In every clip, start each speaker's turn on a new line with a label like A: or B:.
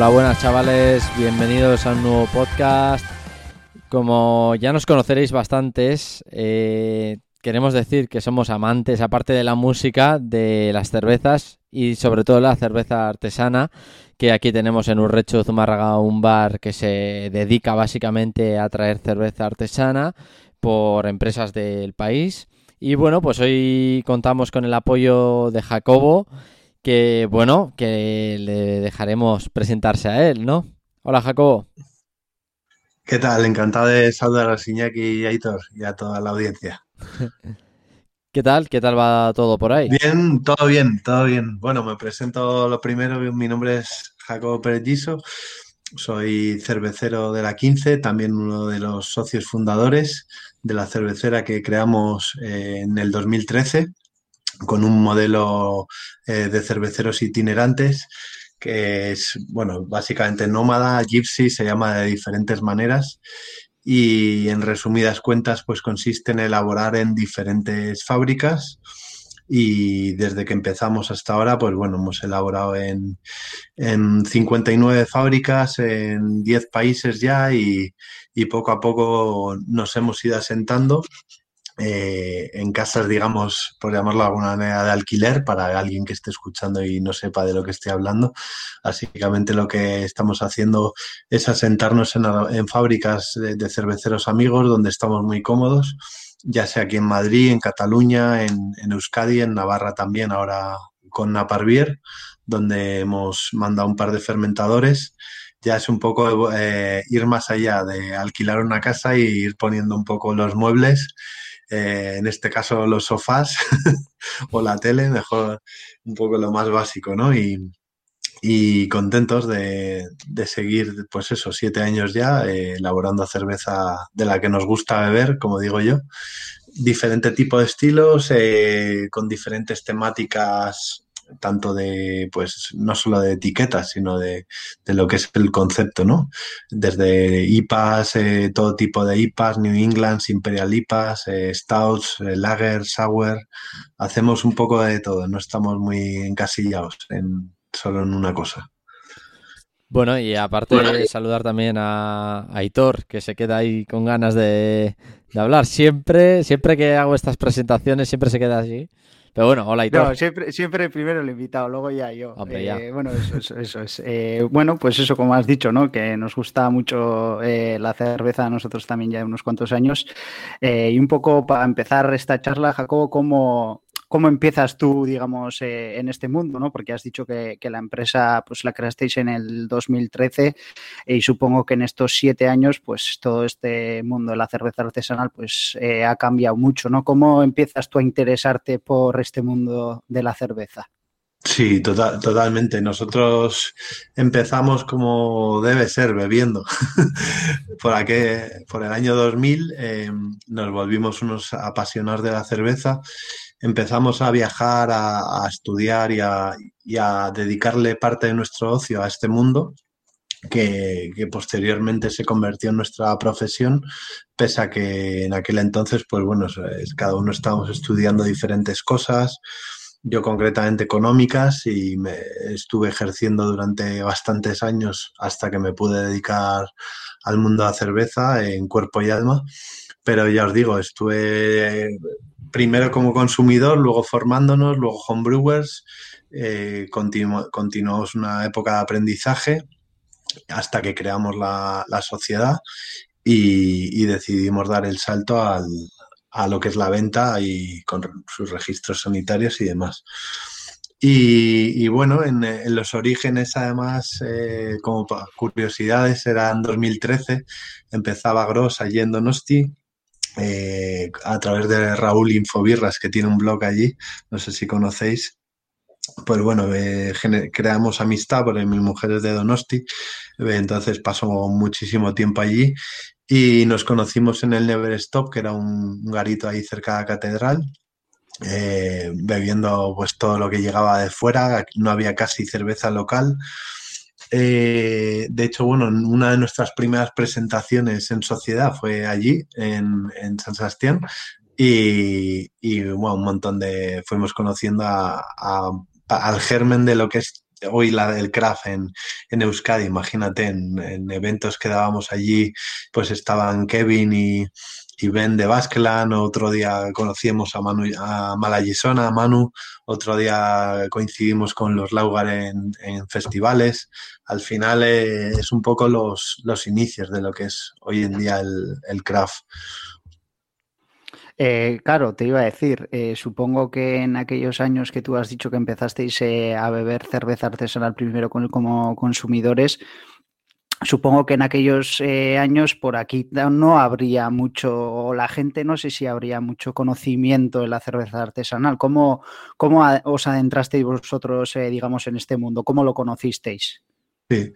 A: Hola, buenas chavales, bienvenidos a un nuevo podcast. Como ya nos conoceréis bastantes, eh, queremos decir que somos amantes, aparte de la música, de las cervezas y sobre todo la cerveza artesana, que aquí tenemos en Urrecho Zumárraga un bar que se dedica básicamente a traer cerveza artesana por empresas del país. Y bueno, pues hoy contamos con el apoyo de Jacobo, que bueno, que le dejaremos presentarse a él, ¿no? Hola Jacobo.
B: ¿Qué tal? Encantado de saludar a Siñaki y a Aitor y a toda la audiencia.
A: ¿Qué tal? ¿Qué tal va todo por ahí?
B: Bien, todo bien, todo bien. Bueno, me presento lo primero. Mi nombre es Jacobo Pérez Giso. Soy cervecero de la 15, también uno de los socios fundadores de la cervecera que creamos eh, en el 2013 con un modelo eh, de cerveceros itinerantes que es, bueno, básicamente nómada, gypsy, se llama de diferentes maneras. Y en resumidas cuentas pues consiste en elaborar en diferentes fábricas. Y desde que empezamos hasta ahora pues bueno hemos elaborado en, en 59 fábricas en 10 países ya y, y poco a poco nos hemos ido asentando eh, en casas, digamos, por llamarlo de alguna manera, de alquiler para alguien que esté escuchando y no sepa de lo que esté hablando. Básicamente lo que estamos haciendo es asentarnos en, fábricas de, cerveceros amigos donde estamos muy cómodos, ya sea aquí en Madrid, en Cataluña, en, Euskadi, en Navarra también, ahora con Naparbier, donde hemos mandado un par de fermentadores ya es un poco eh, ir más allá de alquilar una casa y ir poniendo un poco los muebles eh, en este caso los sofás o la tele, mejor un poco lo más básico, ¿no? Y, contentos de, seguir, pues eso, siete años ya eh, elaborando cerveza de la que nos gusta beber, como digo yo. Diferente tipo de estilos, eh, con diferentes temáticas tanto de, pues, no solo de etiquetas, sino de, lo que es el concepto, ¿no? Desde IPAs, eh, todo tipo de IPAs, New England, Imperial IPAs, eh, Stouts, eh, Lager, Sour, hacemos un poco de todo, no estamos muy encasillados en, solo en una cosa.
A: Bueno, y aparte de saludar también a, Aitor, que se queda ahí con ganas de, de hablar. Siempre, siempre que hago estas presentaciones, siempre se queda así. Pero bueno, hola y
C: No, siempre, siempre primero el invitado, luego ya yo. Eh, bueno, eso, es. Eh, bueno, pues eso, como has dicho, ¿no? Que nos gusta mucho eh, la cerveza a nosotros también ya unos cuantos años. y un poco para empezar esta charla, Jacobo, ¿cómo, ¿Cómo empiezas tú, digamos, eh, en este mundo? ¿no? Porque has dicho que, la empresa pues, la creasteis en el 2013 y supongo que en estos siete años pues todo este mundo de la cerveza artesanal pues eh, ha cambiado mucho. ¿no? ¿Cómo empiezas tú a interesarte por este mundo de la cerveza?
B: Sí, total, totalmente. Nosotros empezamos como debe ser, bebiendo. por, por el año 2000 eh, nos volvimos unos apasionados de la cerveza empezamos a viajar, a, estudiar y a, dedicarle parte de nuestro ocio a este mundo, que, posteriormente se convirtió en nuestra profesión, pese a que en aquel entonces, pues bueno, cada uno estábamos estudiando diferentes cosas, yo concretamente económicas, y me estuve ejerciendo durante bastantes años hasta que me pude dedicar al mundo de la cerveza en cuerpo y alma. Pero ya os digo, estuve primero como consumidor, luego formándonos, luego homebrewers, eh, continuamos una época de aprendizaje hasta que creamos la, sociedad y, decidimos dar el salto a lo que es la venta y con sus registros sanitarios y demás. Y, bueno, en, los orígenes, además, eh, como curiosidades, era en 2013, empezaba Gross allí en eh, a través de Raúl Infobirras, que tiene un blog allí, no sé si conocéis. Pues bueno, eh, creamos amistad porque mi mujer es de Donosti, eh, entonces pasó muchísimo tiempo allí y nos conocimos en el Never Stop, que era un, garito ahí cerca de la catedral, bebiendo pues todo lo que llegaba de fuera, no había casi cerveza local. Eh, de hecho, bueno, una de nuestras primeras presentaciones en sociedad fue allí, en, San Sebastián, y, bueno, un montón de. fuimos conociendo al germen de lo que es hoy la del craft en, en Euskadi, imagínate, en, eventos que dábamos allí, pues estaban Kevin y, y Ben de Baskeland, otro día conocíamos a, Manu, a Malayisona, a Manu, otro día coincidimos con los Laugar en, festivales. Al final eh, es un poco los, los inicios de lo que es hoy en día el, el craft.
C: Eh, claro, te iba a decir, eh, supongo que en aquellos años que tú has dicho que empezasteis eh, a beber cerveza artesanal primero como consumidores, supongo que en aquellos años por aquí no habría mucho, o la gente no sé si habría mucho conocimiento de la cerveza artesanal. ¿Cómo, cómo os adentrasteis vosotros, digamos, en este mundo? ¿Cómo lo conocisteis?
B: Sí,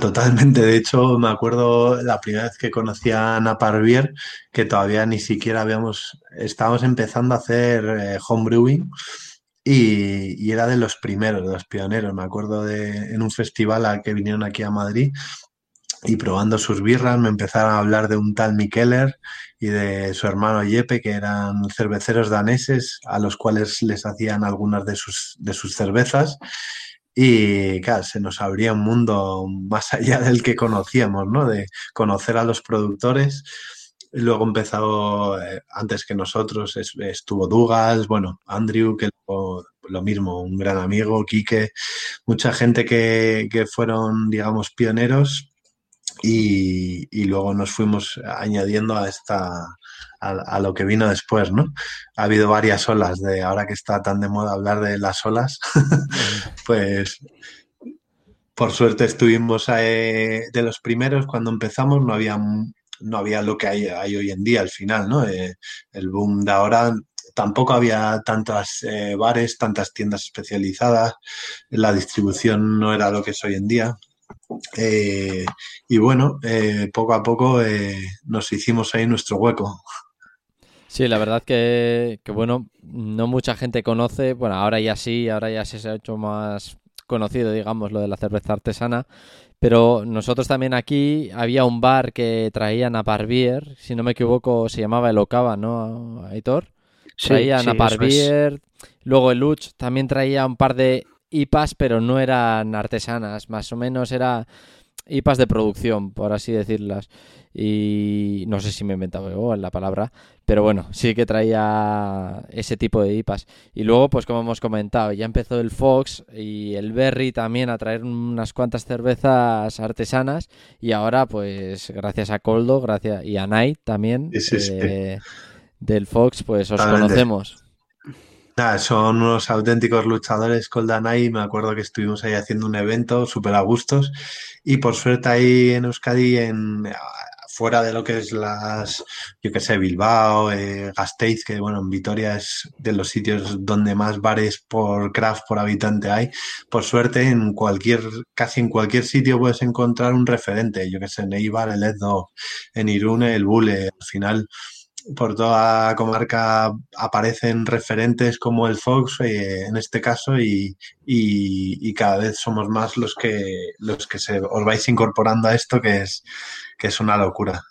B: totalmente. De hecho, me acuerdo la primera vez que conocí a Naparvier, que todavía ni siquiera habíamos, estábamos empezando a hacer eh, homebrewing y, y, era de los primeros, de los pioneros. Me acuerdo de en un festival al que vinieron aquí a Madrid y probando sus birras me empezaron a hablar de un tal Mikeller y de su hermano Jeppe, que eran cerveceros daneses a los cuales les hacían algunas de sus, de sus cervezas. Y claro, se nos abría un mundo más allá del que conocíamos, ¿no? De conocer a los productores. Luego empezó, eh, antes que nosotros, estuvo Dugas, bueno, Andrew, que lo mismo, un gran amigo, Quique, mucha gente que, que fueron, digamos, pioneros y, y, luego nos fuimos añadiendo a esta, a, lo que vino después, ¿no? Ha habido varias olas de, ahora que está tan de moda hablar de las olas, pues por suerte estuvimos eh, de los primeros cuando empezamos, no había, no había lo que hay, hoy en día al final, ¿no? Eh, el boom de ahora tampoco había tantas eh, bares, tantas tiendas especializadas, la distribución no era lo que es hoy en día. y bueno, poco a poco nos hicimos ahí nuestro hueco.
A: Sí, la verdad que, bueno, no mucha gente conoce, bueno, ahora ya sí, ahora ya se ha hecho más conocido, digamos, lo de la cerveza artesana, pero nosotros también aquí había un bar que traían a Parbier, si no me equivoco, se llamaba El Ocava, ¿no, Aitor? Traían a Parbier, luego el Luch también traía un par de IPAs, pero no eran artesanas, más o menos era IPAs de producción, por así decirlas y no sé si me he inventado la palabra, pero bueno, sí que traía ese tipo de IPAs. Y luego, pues como hemos comentado, ya empezó el Fox y el Berry también a traer unas cuantas cervezas artesanas y ahora, pues gracias a Coldo gracias y a Night también eh, del Fox, pues os conocemos.
B: son unos auténticos luchadores Coldanay. Me acuerdo que estuvimos ahí haciendo un evento súper a gustos. Y por suerte ahí en Euskadi, en, fuera de lo que es las, yo que sé, Bilbao, eh, Gasteiz, que bueno, en Vitoria es de los sitios donde más bares por craft por habitante hay. Por suerte, en cualquier, casi en cualquier sitio puedes encontrar un referente, yo que sé, en Eibar, el Edo, en Irune, el Bule. Al final, por toda comarca aparecen referentes como el Fox eh, en este caso y, y, cada vez somos más los que los que se os vais incorporando a esto que es que es una locura.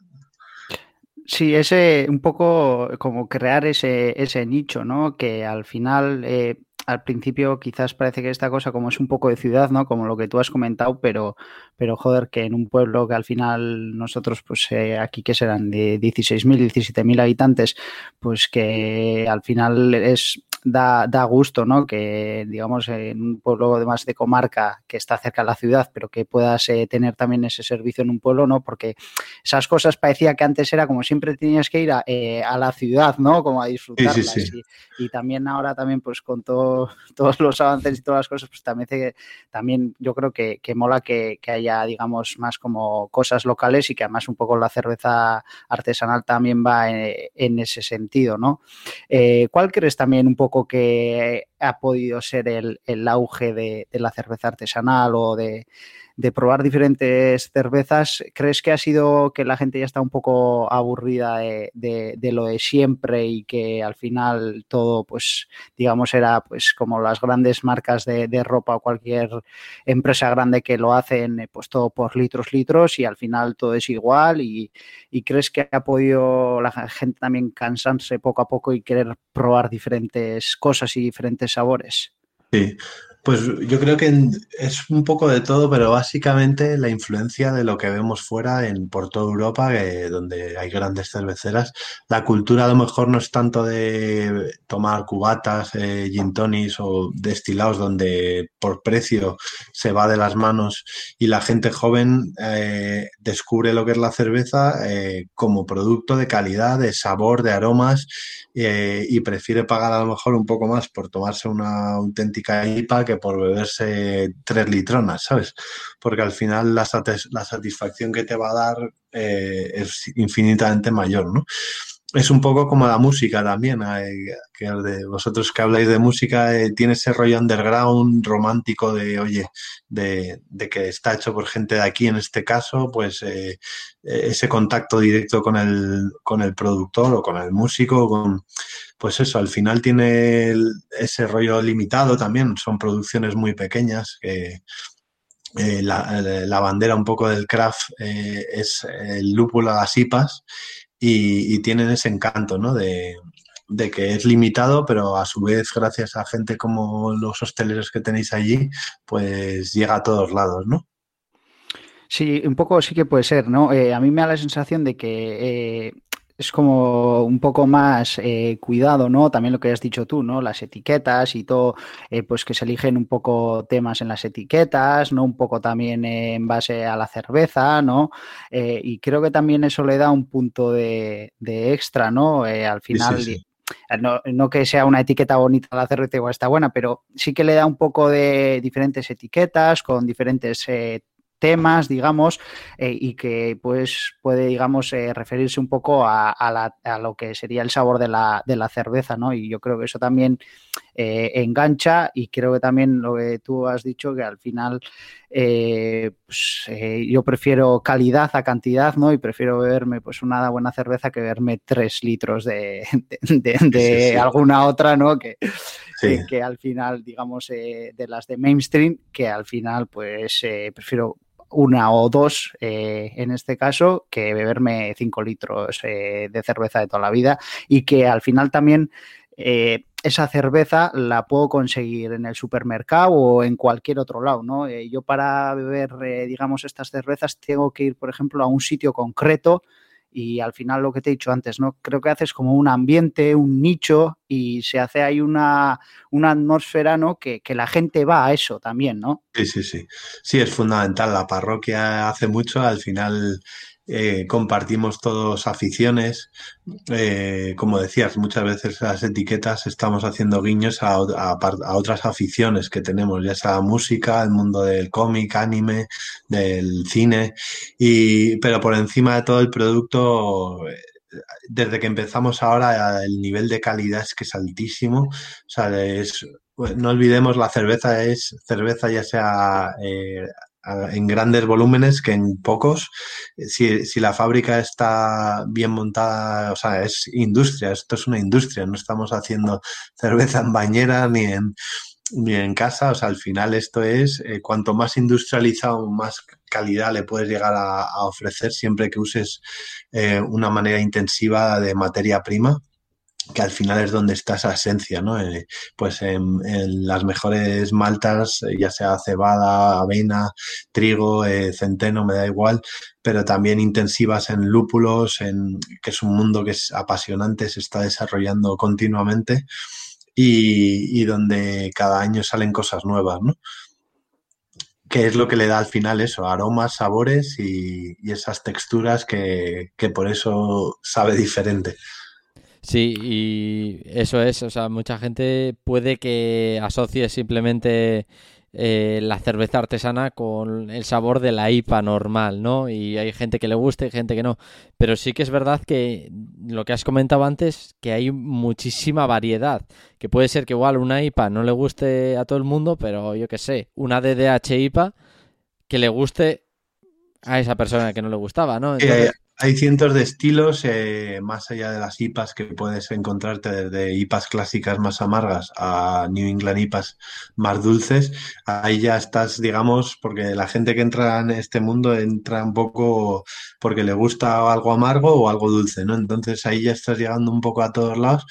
C: Sí, ese un poco como crear ese, ese nicho, ¿no? Que al final, eh, al principio quizás parece que esta cosa como es un poco de ciudad, ¿no? Como lo que tú has comentado, pero, pero joder, que en un pueblo que al final nosotros, pues eh, aquí que serán de 16.000, 17.000 habitantes, pues que al final es da, da gusto, ¿no? Que, digamos, en un pueblo además de comarca que está cerca de la ciudad, pero que puedas eh, tener también ese servicio en un pueblo, ¿no? Porque esas cosas parecía que antes era como siempre tenías que ir a, eh, la ciudad, ¿no? Como a disfrutarlas. Y, también ahora también, pues con todos los avances y todas las cosas, pues también, también yo creo que, mola que, haya, digamos, más como cosas locales y que además un poco la cerveza artesanal también va eh, en, ese sentido, ¿no? ¿Cuál crees también un poco que ha podido ser el, auge de, la cerveza artesanal o de, probar diferentes cervezas, ¿crees que ha sido que la gente ya está un poco aburrida de, lo de siempre y que al final todo, pues, digamos, era pues como las grandes marcas de, ropa o cualquier empresa grande que lo hacen, pues todo por litros, litros y al final todo es igual y, y crees que ha podido la gente también cansarse poco a poco y querer probar diferentes cosas y diferentes sabores?
B: Sí, Pues yo creo que es un poco de todo, pero básicamente la influencia de lo que vemos fuera en por toda Europa, donde hay grandes cerveceras. La cultura a lo mejor no es tanto de tomar cubatas, eh, gin o destilados donde por precio se va de las manos y la gente joven eh, descubre lo que es la cerveza eh, como producto de calidad, de sabor, de aromas eh, y prefiere pagar a lo mejor un poco más por tomarse una auténtica IPA que por beberse tres litronas, ¿sabes? Porque al final la, la satisfacción que te va a dar eh, es infinitamente mayor, ¿no? Es un poco como la música también, que de vosotros que habláis de música, eh, tiene ese rollo underground romántico de, oye, de, que está hecho por gente de aquí en este caso, pues eh, ese contacto directo con el, con el productor o con el músico, con, pues eso, al final tiene ese rollo limitado también, son producciones muy pequeñas que... Eh, la, bandera un poco del craft es el lúpulo a las IPAs y, tienen ese encanto, ¿no? De, que es limitado, pero a su vez, gracias a gente como los hosteleros que tenéis allí, pues llega a todos lados, ¿no?
C: Sí, un poco sí que puede ser, ¿no? Eh, a mí me da la sensación de que eh, es como un poco más eh, cuidado, ¿no? También lo que has dicho tú, ¿no? Las etiquetas y todo, eh, pues que se eligen un poco temas en las etiquetas, ¿no? Un poco también en base a la cerveza, ¿no? Eh, y creo que también eso le da un punto de, extra, ¿no? al final. No, que sea una etiqueta bonita la cerveza igual está buena, pero sí que le da un poco de diferentes etiquetas con diferentes temas, digamos, eh, y que pues puede, digamos, eh, referirse un poco a, lo que sería el sabor de la, de la, cerveza, ¿no? Y yo creo que eso también eh, engancha y creo que también lo que tú has dicho, que al final pues, yo prefiero calidad a cantidad, ¿no? Y prefiero beberme pues una buena cerveza que beberme tres litros de, de, alguna otra, ¿no? Que, que, al final, digamos, de las de mainstream, que al final pues prefiero una o dos eh, en este caso que beberme cinco litros eh, de cerveza de toda la vida y que al final también eh, esa cerveza la puedo conseguir en el supermercado o en cualquier otro lado, ¿no? yo para beber, digamos, estas cervezas tengo que ir, por ejemplo, a un sitio concreto y al final lo que te he dicho antes, ¿no? Creo que haces como un ambiente, un nicho y se hace ahí una, una atmósfera, ¿no? Que, que, la gente va a eso también, ¿no?
B: Sí, sí, sí. Sí, es fundamental. La parroquia hace mucho, al final eh, compartimos todos aficiones. Eh, como decías, muchas veces las etiquetas estamos haciendo guiños a, otras aficiones que tenemos, ya sea música, el mundo del cómic, anime, del cine, y, pero por encima de todo el producto desde que empezamos ahora el nivel de calidad es que es altísimo. O sea, no olvidemos la cerveza es cerveza ya sea eh, en grandes volúmenes que en pocos. Si, si, la fábrica está bien montada, o sea, es industria, esto es una industria, no estamos haciendo cerveza en bañera ni en, ni en casa, o sea, al final esto es, eh, cuanto más industrializado, más calidad le puedes llegar a, ofrecer siempre que uses eh, una manera intensiva de materia prima que al final es donde está esa esencia, ¿no? Eh, pues en, las mejores maltas, eh, ya sea cebada, avena, trigo, eh, centeno, me da igual, pero también intensivas en lúpulos, en, que es un mundo que es apasionante, se está desarrollando continuamente y, donde cada año salen cosas nuevas, ¿no? que es lo que le da al final eso, aromas, sabores y, esas texturas que, que por eso sabe diferente.
A: Sí, y eso es, o sea, mucha gente puede que asocie simplemente eh, la cerveza artesana con el sabor de la IPA normal, ¿no? Y hay gente que le gusta y gente que no. Pero sí que es verdad que lo que has comentado antes, que hay muchísima variedad. Que puede ser que igual una IPA no le guste a todo el mundo, pero yo qué sé, una DDH IPA que le guste a esa persona que no le gustaba, ¿no?
B: Entonces... Hay cientos de estilos, eh, más allá de las IPAs que puedes encontrarte desde IPAs clásicas más amargas a New England IPAs más dulces. Ahí ya estás, digamos, porque la gente que entra en este mundo entra un poco porque le gusta algo amargo o algo dulce, ¿no? Entonces ahí ya estás llegando un poco a todos lados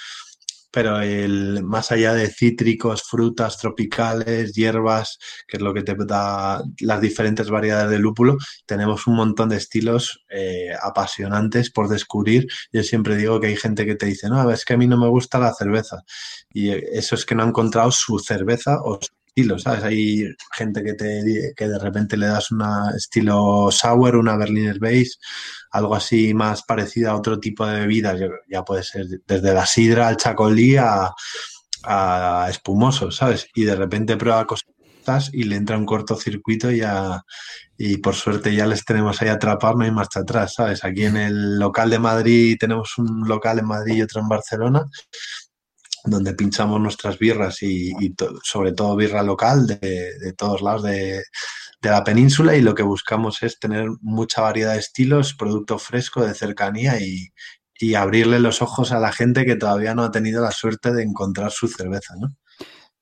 B: pero el, más allá de cítricos, frutas tropicales, hierbas, que es lo que te da las diferentes variedades de lúpulo, tenemos un montón de estilos eh, apasionantes por descubrir. Yo siempre digo que hay gente que te dice, no, es que a mí no me gusta la cerveza. Y eso es que no ha encontrado su cerveza o su estilo, ¿sabes? Hay gente que, te, que de repente le das un estilo sour, una Berliner Base, algo así más parecido a otro tipo de bebidas, ya puede ser desde la sidra al chacolí a, a espumoso, ¿sabes? Y de repente prueba cosas y le entra un cortocircuito y, y por suerte ya les tenemos ahí atrapados, no hay marcha atrás, ¿sabes? Aquí en el local de Madrid tenemos un local en Madrid y otro en Barcelona donde pinchamos nuestras birras y, sobre todo birra local de, todos lados de, la península y lo que buscamos es tener mucha variedad de estilos, producto fresco, de cercanía y, y abrirle los ojos a la gente que todavía no ha tenido la suerte de encontrar su cerveza, ¿no?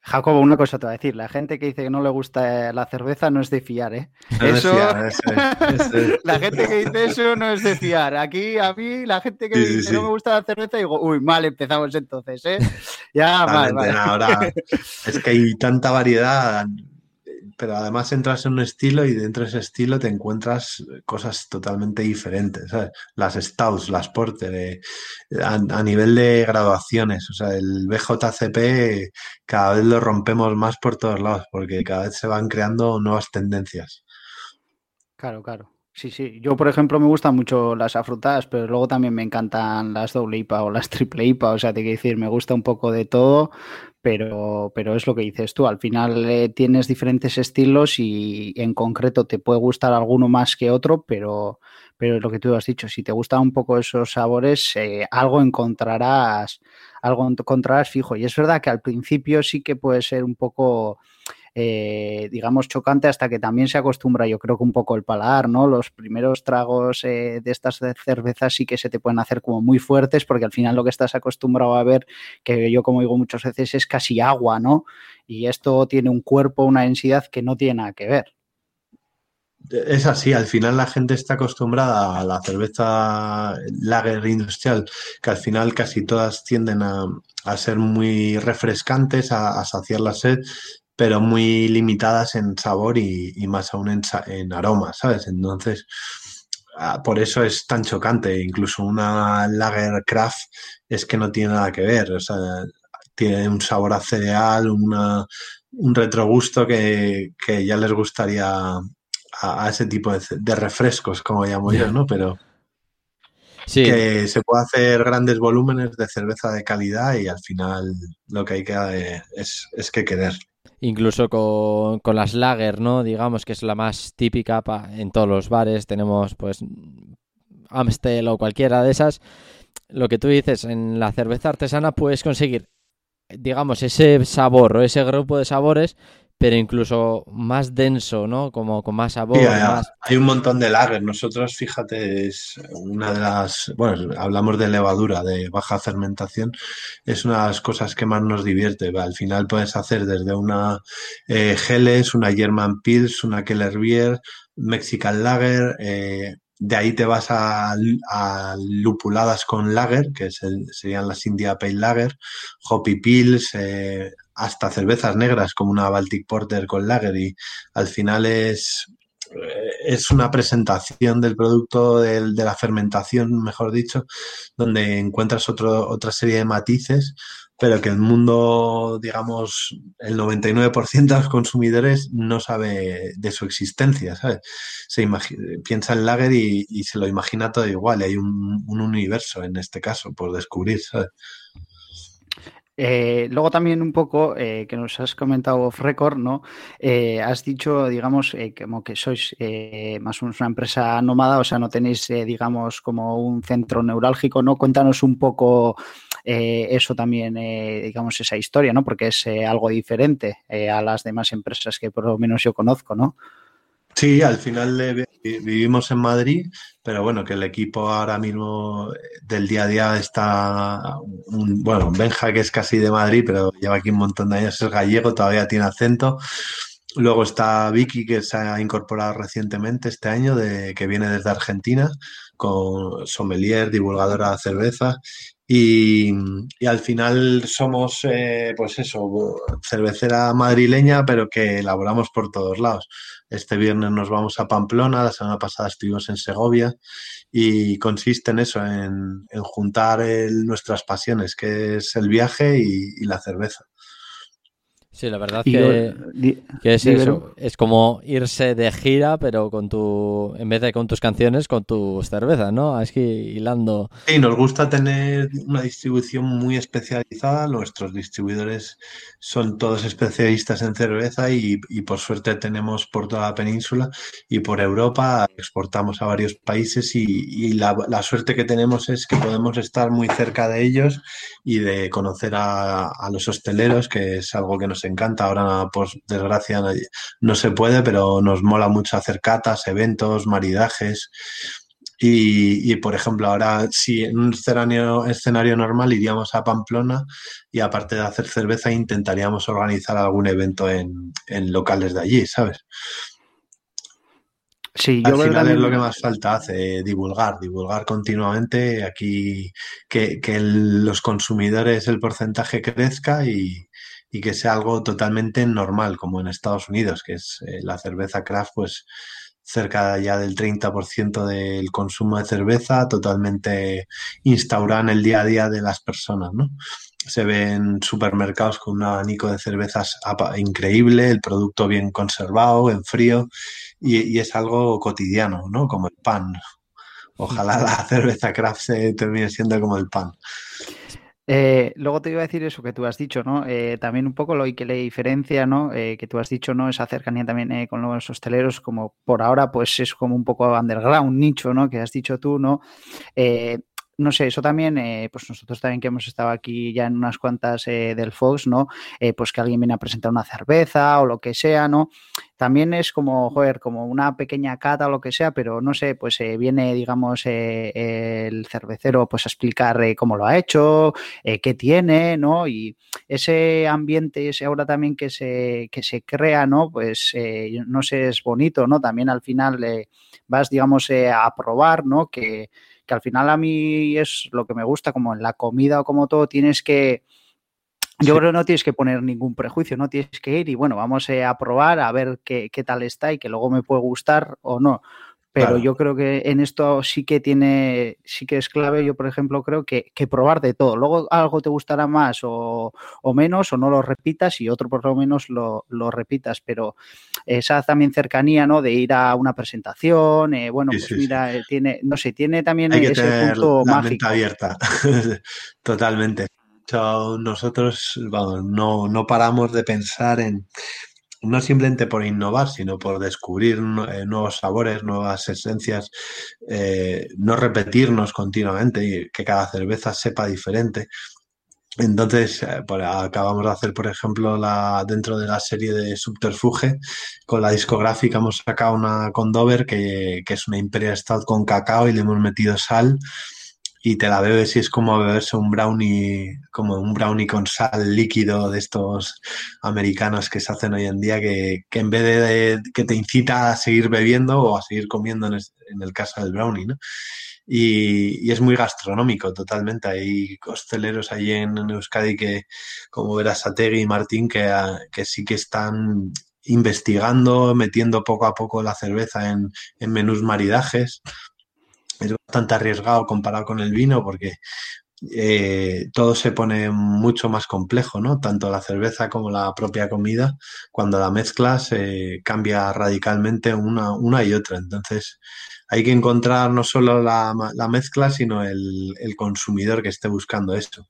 C: Jacobo, una cosa te voy a decir. La gente que dice que no le gusta la cerveza no es de fiar, ¿eh? eso... la gente que dice eso no es de fiar. Aquí, a mí, la gente que dice que no me gusta la cerveza, digo, uy, mal empezamos entonces, ¿eh? Ya, mal, mal.
B: Ahora, es que hay tanta variedad pero además entras en un estilo y dentro de ese estilo te encuentras cosas totalmente diferentes. Las stouts, las porter, eh, a, nivel de graduaciones, o sea, el BJCP cada vez lo rompemos más por todos lados porque cada vez se van creando nuevas tendencias.
C: Claro, claro. Sí, sí. Yo, por ejemplo, me gustan mucho las afrutadas, pero luego también me encantan las doble IPA o las triple IPA. O sea, te quiero decir, me gusta un poco de todo, pero, pero es lo que dices tú, al final eh, tienes diferentes estilos y en concreto te puede gustar alguno más que otro, pero, pero lo que tú has dicho, si te gustan un poco esos sabores, eh, algo encontrarás, algo encontrarás fijo. Y es verdad que al principio sí que puede ser un poco eh, digamos, chocante hasta que también se acostumbra, yo creo que un poco el paladar, ¿no? Los primeros tragos eh, de estas cervezas sí que se te pueden hacer como muy fuertes porque al final lo que estás acostumbrado a ver, que yo como digo muchas veces, es casi agua, ¿no? Y esto tiene un cuerpo, una densidad que no tiene nada que ver.
B: Es así, al final la gente está acostumbrada a la cerveza lager industrial, que al final casi todas tienden a, ser muy refrescantes, a, saciar la sed, pero muy limitadas en sabor y, más aún en, en aroma, ¿sabes? Entonces, ah, por eso es tan chocante. Incluso una Lager Craft es que no tiene nada que ver. O sea, tiene un sabor a cereal, un retrogusto que, que ya les gustaría a, ese tipo de, refrescos, como llamo yo, ¿no? Pero sí. que se puede hacer grandes volúmenes de cerveza de calidad y al final lo que hay que eh, es, es que querer
A: incluso con, con, las lager, ¿no? Digamos que es la más típica en todos los bares. Tenemos, pues, Amstel o cualquiera de esas. Lo que tú dices, en la cerveza artesana puedes conseguir, digamos, ese sabor o ese grupo de sabores pero incluso más denso, ¿no? Como con más sabor.
B: hay, un montón de lager. Nosotros, fíjate, es una de las, bueno, hablamos de levadura, de baja fermentación, es una de las cosas que más nos divierte. Al final puedes hacer desde una eh, Geles, una German Pils, una Keller Beer, Mexican Lager, eh, de ahí te vas a, lupuladas con lager, que serían las India Pale Lager, Hoppy Pills, eh, hasta cervezas negras como una Baltic Porter con lager y al final es, eh, es una presentación del producto de la fermentación, mejor dicho, donde encuentras otro, otra serie de matices, pero que el mundo, digamos, el 99% de los consumidores no sabe de su existencia, ¿sabes? Se piensa en lager y, se lo imagina todo igual, hay un, un universo en este caso por descubrir, ¿sabes?
C: Eh, luego también un poco eh, que nos has comentado off record, ¿no? Eh, has dicho, digamos, como que sois más una empresa nómada, o sea, no tenéis, digamos, como un centro neurálgico, ¿no? Cuéntanos un poco eso también, digamos, esa historia, ¿no? Porque es algo diferente a las demás empresas que por lo menos yo conozco, ¿no?
B: Sí, al final vivimos en Madrid, pero bueno, que el equipo ahora mismo eh, del día a día está, bueno, Benja que es casi de Madrid, pero lleva aquí un montón de años, es gallego, todavía tiene acento. Luego está Vicky, que se ha incorporado recientemente este año, de, que viene desde Argentina, con sommelier, divulgadora de cerveza. Y, al final somos, eh, pues eso, cervecera madrileña, pero que elaboramos por todos lados. Este viernes nos vamos a Pamplona, la semana pasada estuvimos en Segovia y consiste en eso, en, juntar nuestras pasiones, que es el viaje y la cerveza.
A: Sí, la verdad que, es eso. Es como irse de gira, pero con tu, en vez de con tus canciones, con tus cervezas, ¿no? Es que hilando.
B: Sí, nos gusta tener una distribución muy especializada. Nuestros distribuidores son todos especialistas en cerveza y, por suerte tenemos por toda la península y por Europa exportamos a varios países y, la, suerte que tenemos es que podemos estar muy cerca de ellos y de conocer a, a los hosteleros, que es algo que nos encanta. Ahora, por desgracia, no se puede, pero nos mola mucho hacer catas, eventos, maridajes. Y, por ejemplo, ahora si en un escenario, escenario normal iríamos a Pamplona y aparte de hacer cerveza intentaríamos organizar algún evento en, locales de allí, ¿sabes? Sí, yo Al final es lo que más falta hace, divulgar, divulgar continuamente aquí, que, que los consumidores el porcentaje crezca y, y que sea algo totalmente normal, como en Estados Unidos, que es eh, la cerveza craft, pues cerca ya del 30% del consumo de cerveza, totalmente instaurada en el día a día de las personas, ¿no? Se ven supermercados con un abanico de cervezas increíble, el producto bien conservado, en frío, y, y es algo cotidiano, ¿no? Como el pan. Ojalá la cerveza craft se termine siendo como el pan.
C: Eh, luego te iba a decir eso que tú has dicho, ¿no? Eh, también un poco lo que le diferencia, ¿no? Eh, que tú has dicho, ¿no? Esa cercanía también con los hosteleros, como por ahora, pues es como un poco underground, nicho, ¿no? Que has dicho tú, ¿no? No sé, eso también, eh, pues nosotros también que hemos estado aquí ya en unas cuantas eh, del Fox, ¿no? Eh, pues que alguien viene a presentar una cerveza o lo que sea, ¿no? También es como, joder, como una pequeña cata o lo que sea, pero no sé, pues viene, digamos, el cervecero pues a explicar cómo lo ha hecho, qué tiene, ¿no? Y ese ambiente, ese ahora también que se, que se crea, ¿no? Pues no sé, es bonito, ¿no? También al final vas, digamos, a probar, ¿no? Que que al final a mí es lo que me gusta, como en la comida o como todo, tienes que... Yo creo que no tienes que poner ningún prejuicio, no tienes que ir y bueno, vamos eh, a probar a ver qué, qué tal está y que luego me puede gustar o no. Pero yo creo que en esto sí que tiene, sí que es clave. Yo, por ejemplo, creo que, que probar de todo. Luego algo te gustará más o, menos, o no lo repitas, y otro por lo menos lo, lo, repitas. Pero esa también cercanía, ¿no? De ir a una presentación, eh, bueno, pues mira, eh, tiene, no sé, tiene también
B: Hay ese punto la mágico. abierta, totalmente. nosotros, vamos, no, no paramos de pensar en no simplemente por innovar, sino por descubrir eh, nuevos sabores, nuevas esencias, eh, no repetirnos continuamente y que cada cerveza sepa diferente. Entonces, eh, acabamos de hacer, por ejemplo, la, dentro de la serie de Subterfuge, con la discográfica hemos sacado una con Dover, que, que es una Imperial con cacao y le hemos metido sal y te la bebes y es como beberse un brownie, como un brownie con sal líquido de estos americanos que se hacen hoy en día, que, en vez de, que te incita a seguir bebiendo o a seguir comiendo en, el caso del brownie. Y, es muy gastronómico totalmente. Hay hosteleros ahí en, Euskadi que, como verás, Tegui y Martín, que, que sí que están investigando, metiendo poco a poco la cerveza en, en menús maridajes es bastante arriesgado comparado con el vino porque eh, todo se pone mucho más complejo, ¿no? Tanto la cerveza como la propia comida, cuando la mezcla se cambia radicalmente una, una y otra. Entonces, hay que encontrar no solo la, la mezcla, sino el, el consumidor que esté buscando esto.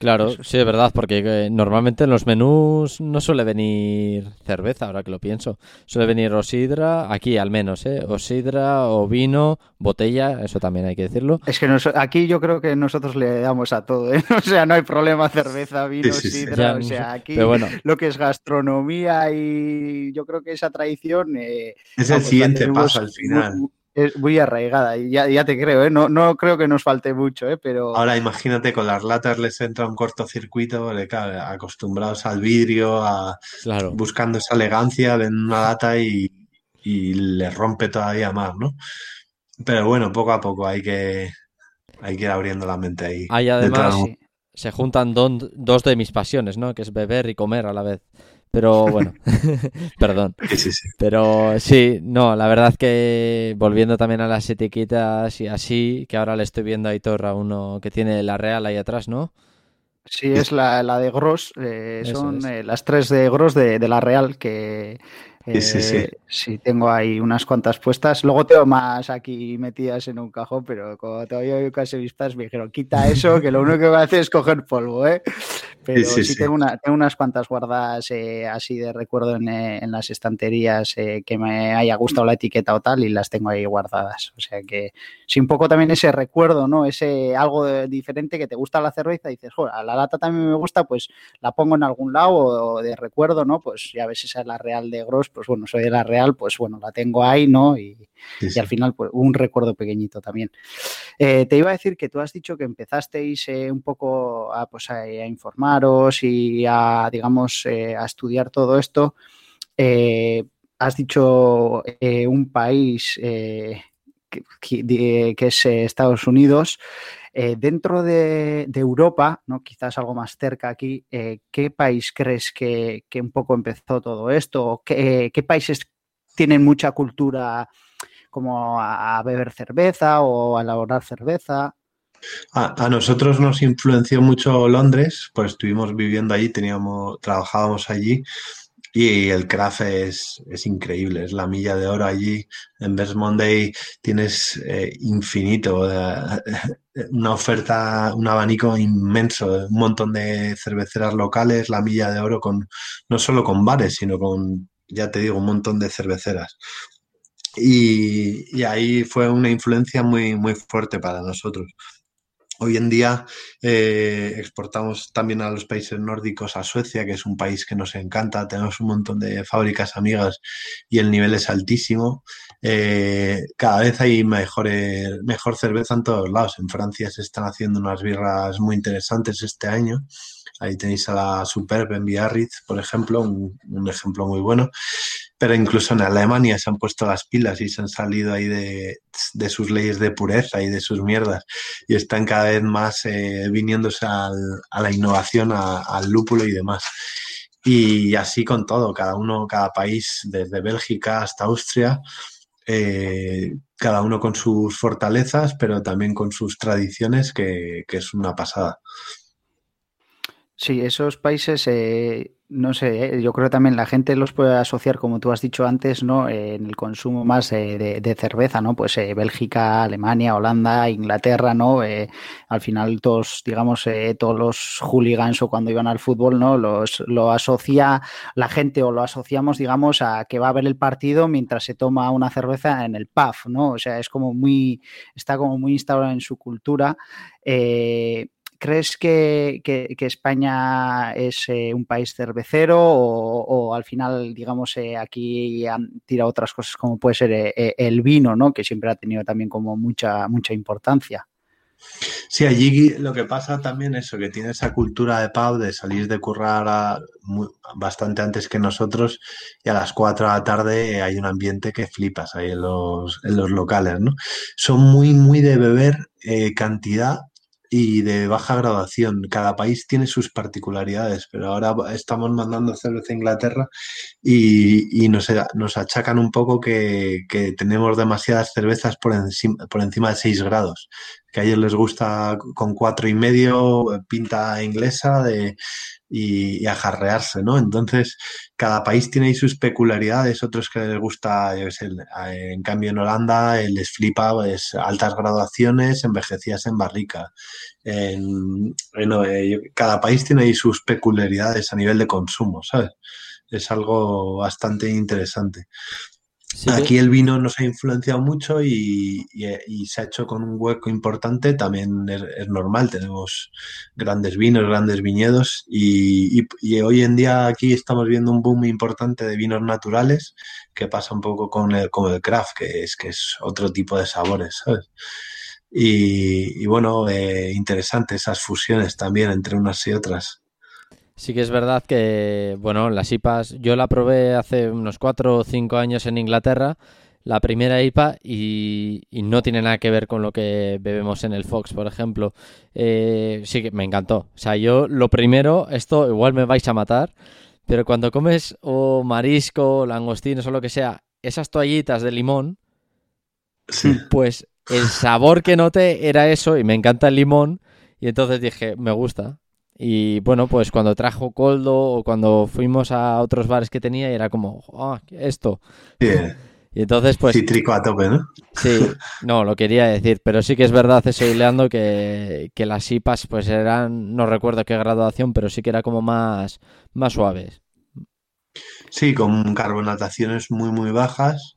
A: Claro, sí, es verdad, porque eh, normalmente en los menús no suele venir cerveza, ahora que lo pienso. Suele venir o sidra, aquí al menos, ¿eh? O sidra, o vino, botella, eso también hay que decirlo.
C: Es que aquí yo creo que nosotros le damos a todo, ¿eh? O sea, no hay problema, cerveza, vino, sidra, o sea, aquí lo que es gastronomía y yo creo que esa tradición...
B: Eh, es el siguiente paso al final
C: es muy arraigada y ya, te creo, ¿eh? no, no creo que nos falte mucho, ¿eh? pero...
B: Ahora imagínate, con las latas les entra un cortocircuito, acostumbrados al vidrio, a, buscando esa elegancia, ven una lata y, y les rompe todavía más, ¿no? Pero bueno, poco a poco hay que, hay que ir abriendo la mente ahí.
A: Ahí además se juntan dos de mis pasiones, ¿no? Que es beber y comer a la vez. Pero bueno, perdón.
B: Sí, sí,
A: Pero sí, no, la verdad que volviendo también a las etiquetas y así, que ahora le estoy viendo a Aitor a uno que tiene la Real ahí atrás, ¿no?
C: Sí, es la, la de Gross, eh, son eh, las tres de Gross de, de, la Real que
B: sí, sí, sí.
C: Eh, sí, tengo ahí unas cuantas puestas. Luego tengo más aquí metidas en un cajón, pero como todavía hay casi vistas, me dijeron, quita eso, que lo único que va a hacer es coger polvo, ¿eh? Pero sí, Tengo, una, tengo, unas cuantas guardadas eh, así de recuerdo en, eh, en las estanterías que me haya gustado la etiqueta o tal y las tengo ahí guardadas. O sea que sí, un poco también ese recuerdo, ¿no? Ese algo diferente que te gusta la cerveza y dices, joder, a la lata también me gusta, pues la pongo en algún lado o, de recuerdo, ¿no? Pues ya ves, esa es la real de Gross, pues bueno, soy de la Real, pues bueno, la tengo ahí, ¿no? Y, al final, pues un recuerdo pequeñito también. Eh, te iba a decir que tú has dicho que empezasteis eh, un poco a, pues, a, y a, digamos, eh, a estudiar todo esto. has dicho un país que, que, es Estados Unidos. Eh, dentro de, Europa, ¿no? quizás algo más cerca aquí, eh, ¿qué país crees que, un poco empezó todo esto? ¿Qué, países tienen mucha cultura como a, beber cerveza o a elaborar cerveza?
B: A, nosotros nos influenció mucho Londres, pues estuvimos viviendo allí, teníamos, trabajábamos allí y el craft es, increíble, es la milla de oro allí. En Best Monday tienes eh, infinito, una oferta, un abanico inmenso, un montón de cerveceras locales, la milla de oro con no solo con bares, sino con, ya te digo, un montón de cerveceras. Y, y ahí fue una influencia muy, muy fuerte para nosotros. Hoy en día eh, exportamos también a los países nórdicos, a Suecia, que es un país que nos encanta. Tenemos un montón de fábricas amigas y el nivel es altísimo. Eh, cada vez hay mejor, cerveza en todos lados. En Francia se están haciendo unas birras muy interesantes este año. Ahí tenéis a la Superb en Biarritz, por ejemplo, un ejemplo muy bueno pero incluso en Alemania se han puesto las pilas y se han salido ahí de, sus leyes de pureza y de sus mierdas y están cada vez más eh, viniéndose al, a la innovación, al lúpulo y demás. Y así con todo, cada uno, cada país, desde Bélgica hasta Austria, eh, cada uno con sus fortalezas, pero también con sus tradiciones, que, que es una pasada.
C: Sí, esos países eh, no sé, ¿eh? yo creo también la gente los puede asociar, como tú has dicho antes, ¿no? en el consumo más de, cerveza, ¿no? Pues eh, Bélgica, Alemania, Holanda, Inglaterra, ¿no? Eh, al final todos, digamos, todos los hooligans o cuando iban al fútbol, ¿no? Los, lo asocia la gente o lo asociamos, digamos, a que va a ver el partido mientras se toma una cerveza en el pub, ¿no? O sea, es como muy, está como muy instaurado en su cultura. ¿Crees que, España es eh, un país cervecero o, al final, digamos, eh, aquí han tirado otras cosas como puede ser eh, el vino, ¿no? que siempre ha tenido también como mucha, mucha importancia?
B: Sí, allí lo que pasa también es que tiene esa cultura de pub de salir de currar bastante antes que nosotros y a las 4 de la tarde hay un ambiente que flipas ahí en los, en los locales, ¿no? Son muy, muy de beber cantidad y de baja graduación. Cada país tiene sus particularidades, pero ahora estamos mandando cerveza a Inglaterra y, y nos, nos, achacan un poco que, que, tenemos demasiadas cervezas por encima, por encima de 6 grados, que a ellos les gusta con cuatro y medio, pinta inglesa de, y, ajarrearse, ¿no? Entonces, cada país tiene ahí sus peculiaridades, otros que les gusta, yo sé, en cambio en Holanda les flipa pues, altas graduaciones envejecidas en barrica. bueno, eh, cada país tiene ahí sus peculiaridades a nivel de consumo, ¿sabes? Es algo bastante interesante. Aquí el vino nos ha influenciado mucho y, se ha hecho con un hueco importante. También es, normal, tenemos grandes vinos, grandes viñedos y, hoy en día aquí estamos viendo un boom importante de vinos naturales que pasa un poco con el, craft, que es, que es otro tipo de sabores, ¿sabes? Y, bueno, eh, interesante esas fusiones también entre unas y otras.
A: Sí que es verdad que, bueno, las IPAs, yo la probé hace unos cuatro o cinco años en Inglaterra la primera IPA y, no tiene nada que ver con lo que bebemos en el Fox, por ejemplo. Eh, sí que me encantó. O sea, yo lo primero, esto igual me vais a matar, pero cuando comes o marisco, langostinos o lo que sea, esas toallitas de limón, pues el sabor que noté era eso y me encanta el limón y entonces dije, me gusta. Y bueno, pues cuando trajo Coldo o cuando fuimos a otros bares que tenía, era como, ah, esto. Y entonces, pues.
B: Cítrico a tope, ¿no?
A: Sí, no, lo quería decir, pero sí que es verdad eso, Leando, que, que las IPAs, pues eran, no recuerdo qué graduación, pero sí que era como más, más suaves.
B: Sí, con carbonataciones muy, muy bajas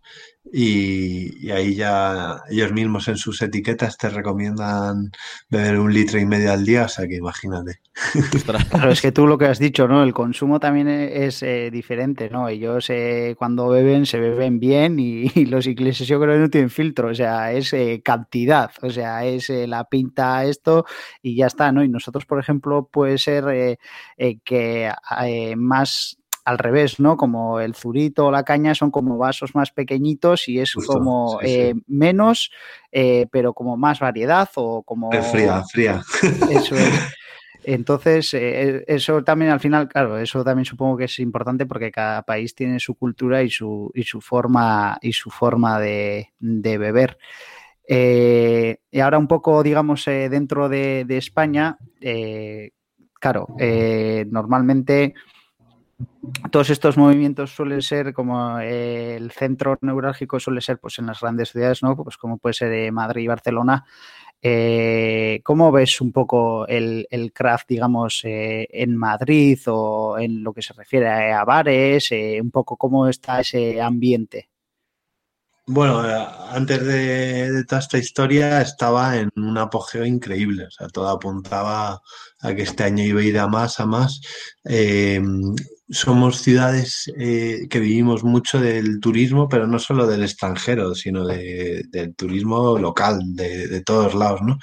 B: y, ahí ya ellos mismos en sus etiquetas te recomiendan beber un litro y medio al día, o sea que imagínate.
C: Claro, es que tú lo que has dicho, ¿no? El consumo también e-, es eh, diferente, ¿no? Ellos eh, cuando beben se beben bien y, los ingleses yo creo que no tienen filtro, o sea, es eh, cantidad, o sea, es la pinta esto y ya está, ¿no? Y nosotros, por ejemplo, puede ser que más al revés, ¿no? Como el zurito o la caña son como vasos más pequeñitos y es como eh, menos, eh, pero como más variedad o como...
B: fría, fría.
C: Eso es. Entonces, eh, eso también al final, claro, eso también supongo que es importante porque cada país tiene su cultura y su, y su forma, y su forma de, beber. y ahora un poco, digamos, dentro de, de España, claro, normalmente todos estos movimientos suelen ser como eh, el centro neurálgico suele ser pues en las grandes ciudades, ¿no? Pues como puede ser eh, Madrid y Barcelona. Eh, ¿Cómo ves un poco el, craft, digamos, en Madrid o en lo que se refiere a, bares? un poco cómo está ese ambiente.
B: Bueno, antes de, toda esta historia estaba en un apogeo increíble, o sea, todo apuntaba a que este año iba a ir a más, a más somos ciudades eh, que vivimos mucho del turismo, pero no solo del extranjero, sino del turismo local, de, todos lados, ¿no?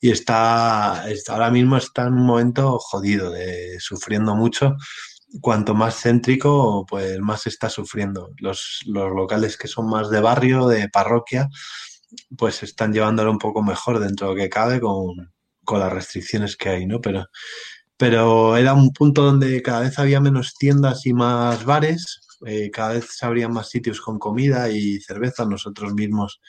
B: Y está, ahora mismo está en un momento jodido, de, sufriendo mucho. Cuanto más céntrico, pues más está sufriendo. Los, los locales que son más de barrio, de parroquia, pues están llevándolo un poco mejor dentro de lo que cabe con, con las restricciones que hay, ¿no? Pero pero era un punto donde cada vez había menos tiendas y más bares, eh, cada vez se abrían más sitios con comida y cerveza. Nosotros mismos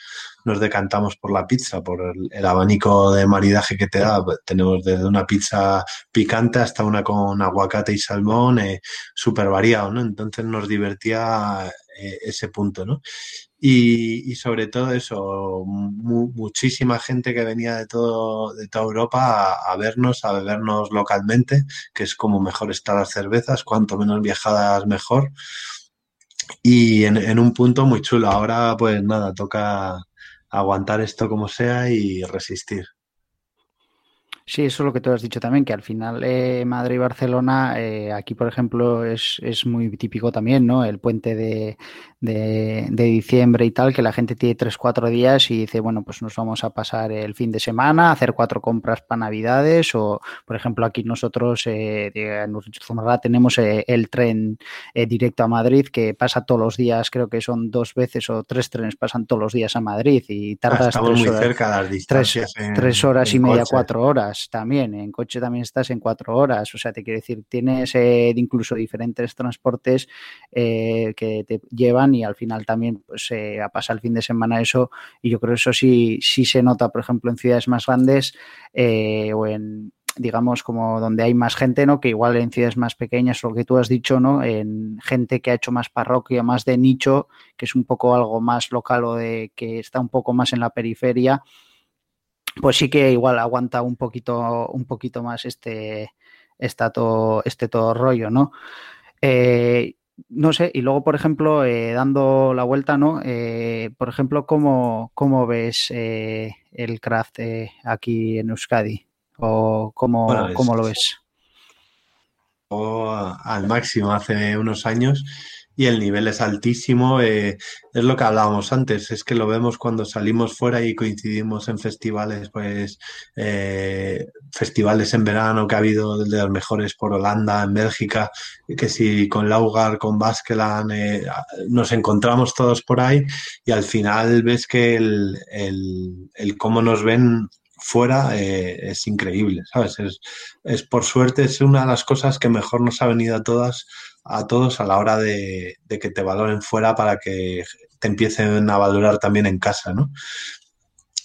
B: nos decantamos por la pizza, por el, abanico de maridaje que te da. Tenemos desde una pizza picante hasta una con aguacate y salmón, eh, súper variado, ¿no? Entonces nos divertía eh, ese punto, ¿no? Y, sobre todo eso, muchísima gente que venía de, todo, de toda Europa a, vernos, a bebernos localmente, que es como mejor estar las cervezas, cuanto menos viajadas mejor. Y en, en un punto muy chulo. Ahora pues nada, toca aguantar esto como sea y resistir.
C: Sí, eso es lo que tú has dicho también, que al final eh, Madrid y Barcelona, eh, aquí por ejemplo es, es, muy típico también, ¿no? El puente de, de, diciembre y tal, que la gente tiene tres, cuatro días y dice, bueno, pues nos vamos a pasar el fin de semana, hacer cuatro compras para Navidades o, por ejemplo, aquí nosotros eh, en Zumara tenemos eh, el tren eh, directo a Madrid que pasa todos los días, creo que son dos veces o tres trenes pasan todos los días a Madrid y tardas
B: tres muy horas, cerca las distancias
C: tres, horas y media, cuatro horas también. En coche también estás en cuatro horas, o sea, te quiero decir, tienes incluso diferentes transportes que te llevan y al final también pues eh, pasar el fin de semana eso y yo creo que eso sí, sí se nota, por ejemplo, en ciudades más grandes eh, o en digamos como donde hay más gente, ¿no? Que igual en ciudades más pequeñas, lo que tú has dicho, ¿no? En gente que ha hecho más parroquia, más de nicho, que es un poco algo más local o de que está un poco más en la periferia, pues sí que igual aguanta un poquito, un poquito más este, todo, este todo rollo, ¿no? Eh, no sé, y luego, por ejemplo, eh, dando la vuelta, ¿no? Eh, por ejemplo, ¿cómo, cómo ves el craft aquí en Euskadi? ¿O cómo, cómo lo ves?
B: Al máximo hace unos años y el nivel es altísimo. Eh, es lo que hablábamos antes, es que lo vemos cuando salimos fuera y coincidimos en festivales, pues eh, festivales en verano que ha habido de los mejores por Holanda, en Bélgica, que si con Laugar, con Baskeland, eh, nos encontramos todos por ahí y al final ves que el, el, cómo nos ven fuera eh, es increíble, ¿sabes? Es, es, por suerte, es una de las cosas que mejor nos ha venido a todas a todos a la hora de, que te valoren fuera para que te empiecen a valorar también en casa, ¿no?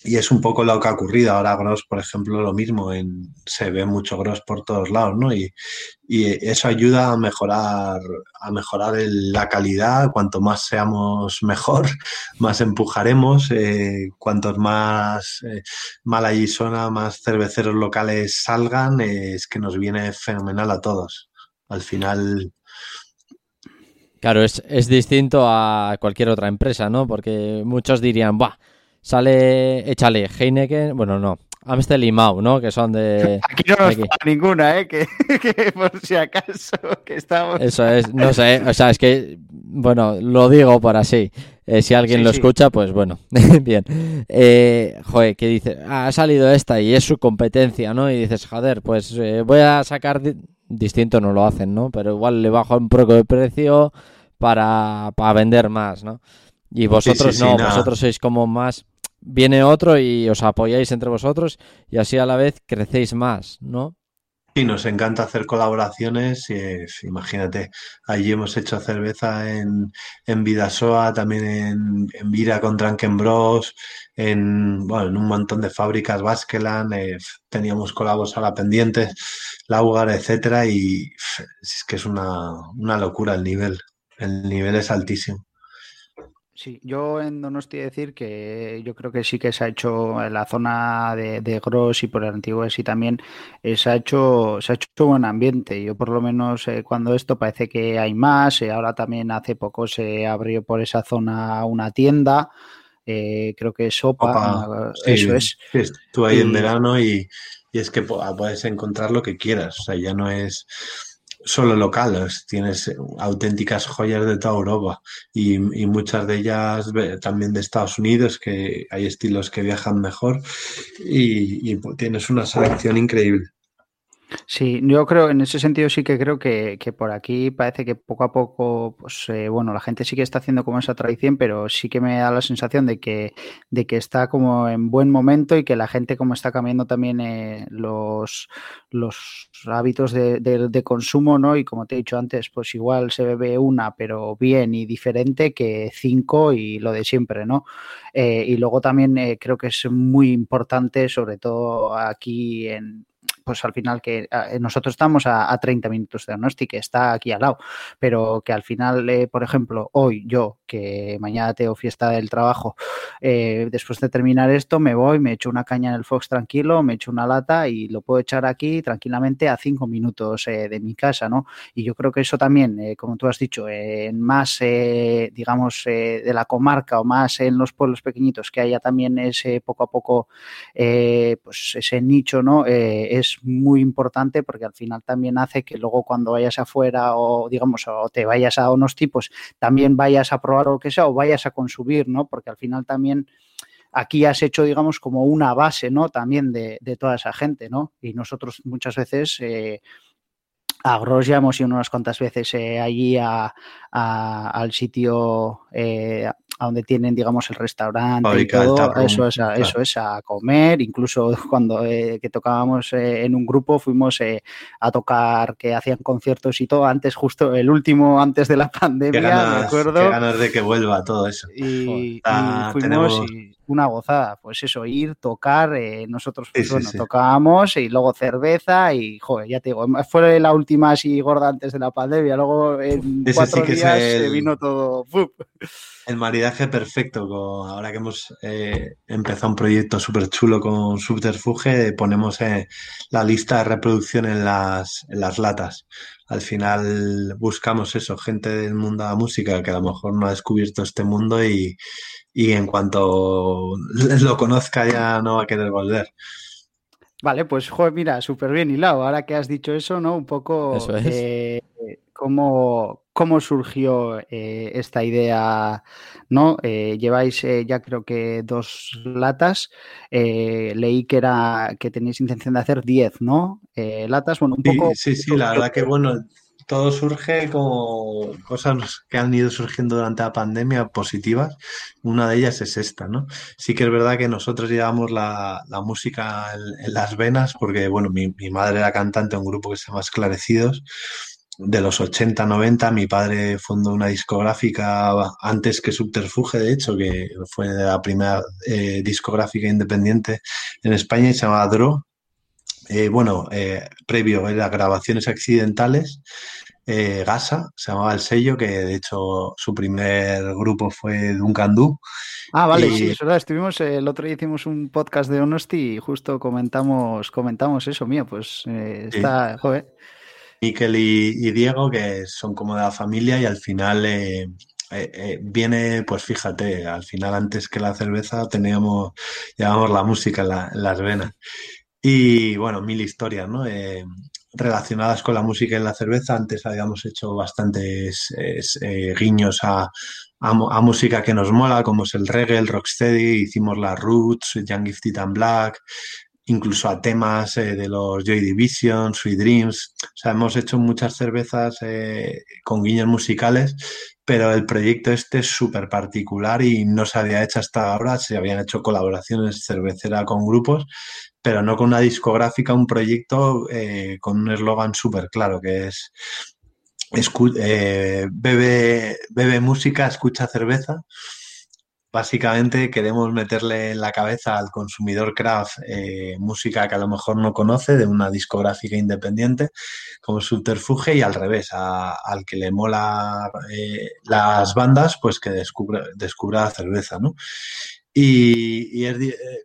B: Y es un poco lo que ha ocurrido. Ahora Gross, por ejemplo, lo mismo, en, se ve mucho Gross por todos lados, ¿no? Y, eso ayuda a mejorar, a mejorar la calidad. Cuanto más seamos mejor, más empujaremos. Eh, cuantos más eh, Malayisona, más cerveceros locales salgan, es que nos viene fenomenal a todos. Al final,
A: Claro, es, es, distinto a cualquier otra empresa, ¿no? Porque muchos dirían, ¡buah! Sale, échale Heineken, bueno, no, Amstel y Mau, ¿no? Que son de.
C: Aquí no nos da ninguna, ¿eh? Que, por si acaso, que estamos.
A: Eso es, no sé, o sea, es que, bueno, lo digo por así. Eh, si alguien lo escucha, pues bueno, bien. Eh, joder, que dice, ah, ha salido esta y es su competencia, ¿no? Y dices, joder, pues eh, voy a sacar. Distinto no lo hacen, ¿no? Pero igual le bajo un poco de precio para, para vender más, ¿no? Y vosotros no, vosotros sois como más viene otro y os apoyáis entre vosotros y así a la vez crecéis más, ¿no?
B: Sí, nos encanta hacer colaboraciones. imagínate, allí hemos hecho cerveza en, en Vidasoa, también en, Vira con Drunken Bros, en, bueno, en un montón de fábricas, Baskeland, eh, teníamos colabos a la pendiente, Laugar, etcétera, y es que es una, una locura el nivel. El nivel es altísimo.
C: Sí, yo en Donosti decir que yo creo que sí que se ha hecho en la zona de, de Gros y por el antiguo sí también eh, se ha hecho se ha hecho buen ambiente. Yo por lo menos eh, cuando esto parece que hay más. Eh, ahora también hace poco se abrió por esa zona una tienda. creo que es Sopa, eso es.
B: tú ahí en verano y, y es que puedes encontrar lo que quieras. O sea, ya no es solo locales, tienes auténticas joyas de toda Europa y, muchas de ellas también de Estados Unidos, que hay estilos que viajan mejor y tienes una selección increíble.
C: Sí, yo creo, en ese sentido sí que creo que, por aquí parece que poco a poco, pues eh, bueno, la gente sí que está haciendo como esa tradición, pero sí que me da la sensación de que, de que está como en buen momento y que la gente como está cambiando también eh, los, los hábitos de, de, consumo, ¿no? Y como te he dicho antes, pues igual se bebe una, pero bien y diferente que cinco y lo de siempre, ¿no? Eh, y luego también creo que es muy importante, sobre todo aquí en pues al final que eh, nosotros estamos a, 30 minutos de Donosti, que está aquí al lado, pero que al final, eh, por ejemplo, hoy yo, que mañana tengo fiesta del trabajo, eh, después de terminar esto, me voy, me echo una caña en el Fox tranquilo, me echo una lata y lo puedo echar aquí tranquilamente a 5 minutos de mi casa, ¿no? Y yo creo que eso también, como tú has dicho, en más, digamos, de la comarca o más en los pueblos pequeñitos, que haya también ese poco a poco, pues ese nicho, ¿no? es muy importante porque al final también hace que luego cuando vayas afuera o digamos o te vayas a unos tipos también vayas a probar lo que sea o vayas a consumir, ¿no? Porque al final también aquí has hecho, digamos, como una base, ¿no? También de, toda esa gente, ¿no? Y nosotros muchas veces eh, a Gros ya hemos ido unas cuantas veces eh, allí al sitio eh, a donde tienen, digamos, el restaurante y todo, eso es, a, eso es a comer, incluso cuando eh, que tocábamos eh, en un grupo fuimos eh, a tocar, que hacían conciertos y todo, antes justo el último, antes de la pandemia,
B: me
C: acuerdo.
B: Qué ganas de que vuelva todo eso.
C: Y, fuimos una gozada, pues eso, ir, tocar, nosotros pues, bueno, tocábamos y luego cerveza y, joder, ya te digo, fue la última así gorda antes de la pandemia, luego en cuatro días se vino todo
B: el maridaje perfecto. ahora que hemos eh, empezado un proyecto súper chulo con Subterfuge, ponemos eh, la lista de reproducción en las, en las latas. Al final buscamos eso, gente del mundo de la música que a lo mejor no ha descubierto este mundo y, en cuanto lo conozca ya no va a querer volver.
C: Vale, pues joder, mira, súper bien hilado. Ahora que has dicho eso, ¿no? Un poco
A: eso es.
C: Eh, cómo, cómo surgió eh, esta idea, ¿no? Eh, lleváis ya creo que dos latas. leí que era que tenéis intención de hacer diez, ¿no? latas, bueno, un poco.
B: Sí, sí, la verdad que bueno, todo surge como cosas que han ido surgiendo durante la pandemia positivas. Una de ellas es esta, ¿no? Sí que es verdad que nosotros llevamos la, música en, las venas porque, bueno, mi, madre era cantante de un grupo que se llama Esclarecidos. De los 80, 90, mi padre fundó una discográfica antes que Subterfuge, de hecho, que fue la primera eh, discográfica independiente en España y se llamaba Dro, eh, bueno, eh, previo era Grabaciones Accidentales, Gasa, se llamaba el sello, que de hecho su primer grupo fue Duncan Du.
C: Ah, vale, sí, es verdad. Estuvimos, el otro día hicimos un podcast de Honesty y justo comentamos, comentamos eso, mío, pues está, joder.
B: Miquel y, Diego, que son como de la familia y al final viene, pues fíjate, al final antes que la cerveza teníamos, llevamos la música en las venas. Y bueno, mil historias, ¿no? Eh, relacionadas con la música y la cerveza. Antes habíamos hecho bastantes eh, guiños a, música que nos mola, como es el reggae, el rocksteady, hicimos la Roots, Young Gifted and Black, incluso a temas eh, de los Joy Division, Sweet Dreams. O sea, hemos hecho muchas cervezas con guiños musicales, pero el proyecto este es súper particular y no se había hecho hasta ahora. Se habían hecho colaboraciones cervecera con grupos, pero no con una discográfica, un proyecto eh, con un eslogan súper claro, que es eh, bebe, bebe música, escucha cerveza. Básicamente queremos meterle en la cabeza al consumidor craft eh, música que a lo mejor no conoce de una discográfica independiente como Subterfuge y al revés, al que le mola las bandas, pues que descubra, descubra la cerveza, ¿no? Y, eh,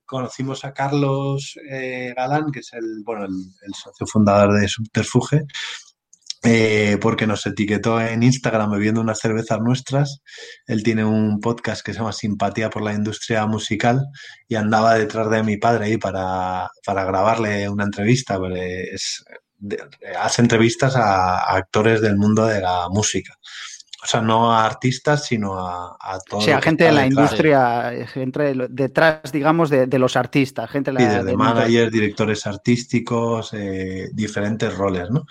B: conocimos a Carlos eh, Galán, que es el, bueno, el, socio fundador de Subterfuge, eh, porque nos etiquetó en Instagram bebiendo unas cervezas nuestras. Él tiene un podcast que se llama Simpatía por la Industria Musical y andaba detrás de mi padre ahí para, grabarle una entrevista. hace entrevistas a actores del mundo de la música. O sea, no a artistas, sino a, a
C: todos. Sí, a gente de la industria, gente detrás, digamos, de, los artistas. Gente
B: sí, de, managers, directores artísticos, eh, diferentes roles, ¿no?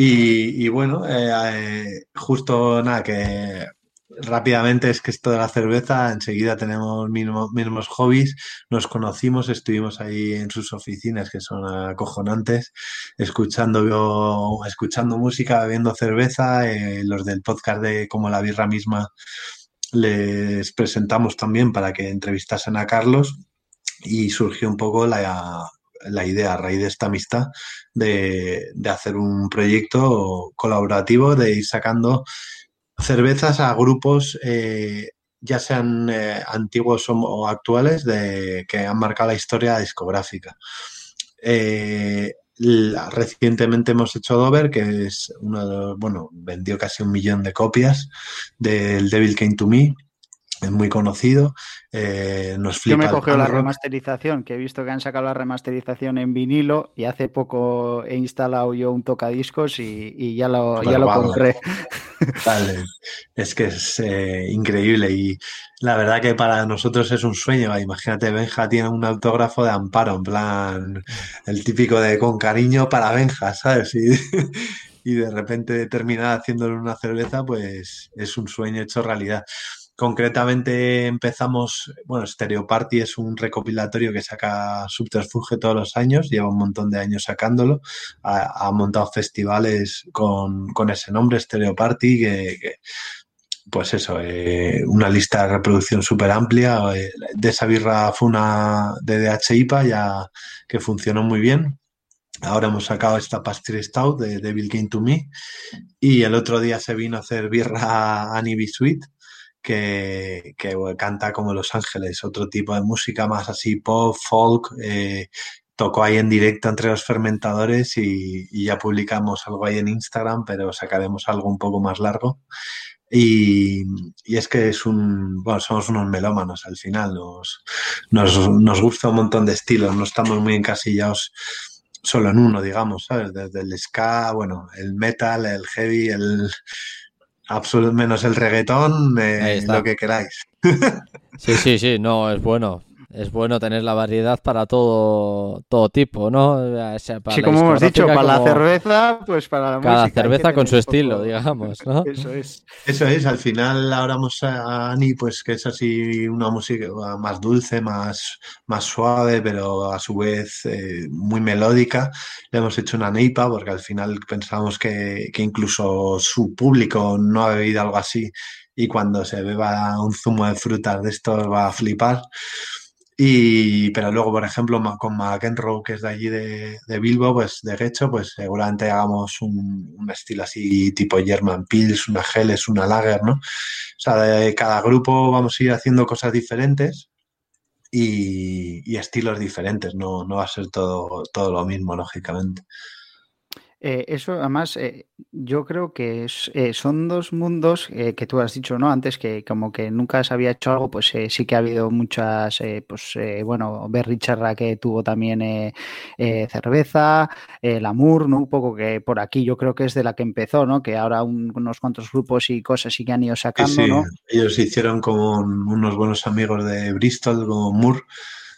B: Y, bueno, eh, justo nada, que rápidamente es que esto de la cerveza, enseguida tenemos mismos, mismos hobbies, nos conocimos, estuvimos ahí en sus oficinas que son acojonantes, escuchando, escuchando música, bebiendo cerveza, eh, los del podcast de Como la Birra misma les presentamos también para que entrevistasen a Carlos. Y surgió un poco la, la idea a raíz de esta amistad de, de hacer un proyecto colaborativo, de ir sacando cervezas a grupos, eh, ya sean eh, antiguos o, actuales, de, que han marcado la historia discográfica. Eh, recientemente hemos hecho Dover, que es uno de los, bueno, vendió casi un millón de copias del Devil Came to Me, es muy conocido. Eh, nos flipa
C: Yo me he cogido la remasterización, que he visto que han sacado la remasterización en vinilo y hace poco he instalado yo un tocadiscos y, ya lo, ya lo compré.
B: Es que es eh, increíble y la verdad que para nosotros es un sueño. Imagínate, Benja tiene un autógrafo de Amparo, en plan, el típico de con cariño para Benja, ¿sabes? Y, y de repente terminar haciéndole una cerveza, pues es un sueño hecho realidad. Concretamente empezamos, bueno, Stereo Party es un recopilatorio que saca Subterfuge todos los años, lleva un montón de años sacándolo, ha, montado festivales con, ese nombre, Stereo Party, que, pues eso, eh, una lista de reproducción súper amplia. Eh, de esa birra fue una DDH IPA ya que funcionó muy bien. Ahora hemos sacado esta Pastry Stout de Devil Came to Me y el otro día se vino a hacer birra Annie Sweet que, canta como Los Ángeles, otro tipo de música más así pop, folk. Eh, tocó ahí en directo entre los fermentadores y, ya publicamos algo ahí en Instagram, pero sacaremos algo un poco más largo. Y, es que es un, bueno, somos unos melómanos al final, nos, nos, nos gusta un montón de estilos, no estamos muy encasillados solo en uno, digamos, ¿sabes? Desde el ska, bueno, el metal, el heavy, el, menos el reggaetón, eh, lo que queráis.
A: Sí, sí, sí, no, es bueno es bueno tener la variedad para todo, todo tipo, ¿no?
C: sí, como hemos dicho, para la cerveza, pues para la
A: Cada cerveza con su estilo, digamos, ¿no?
C: Eso es.
B: Eso es, al final ahora vamos a Ani, pues que es así una música más dulce, más, más suave, pero a su vez eh, muy melódica. Le hemos hecho una neipa porque al final pensamos que, que incluso su público no ha bebido algo así y cuando se beba un zumo de frutas de estos va a flipar. Y, pero luego, por ejemplo, con McEnroe, que es de allí de, Bilbo, pues de hecho, pues seguramente hagamos un, estilo así tipo German Pils, una Geles, una Lager, ¿no? O sea, de cada grupo vamos a ir haciendo cosas diferentes y, y estilos diferentes, no, no va a ser todo, todo lo mismo, lógicamente.
C: Eh, eso, además, eh, yo creo que eh, son dos mundos que tú has dicho, ¿no? Antes que como que nunca se había hecho algo, pues sí que ha habido muchas, pues bueno, Berry Charra que tuvo también cerveza, el Amur, ¿no? Un poco que por aquí yo creo que es de la que empezó, ¿no? Que ahora unos cuantos grupos y cosas sí que han ido sacando, ¿no?
B: Ellos hicieron como unos buenos amigos de Bristol, como Moore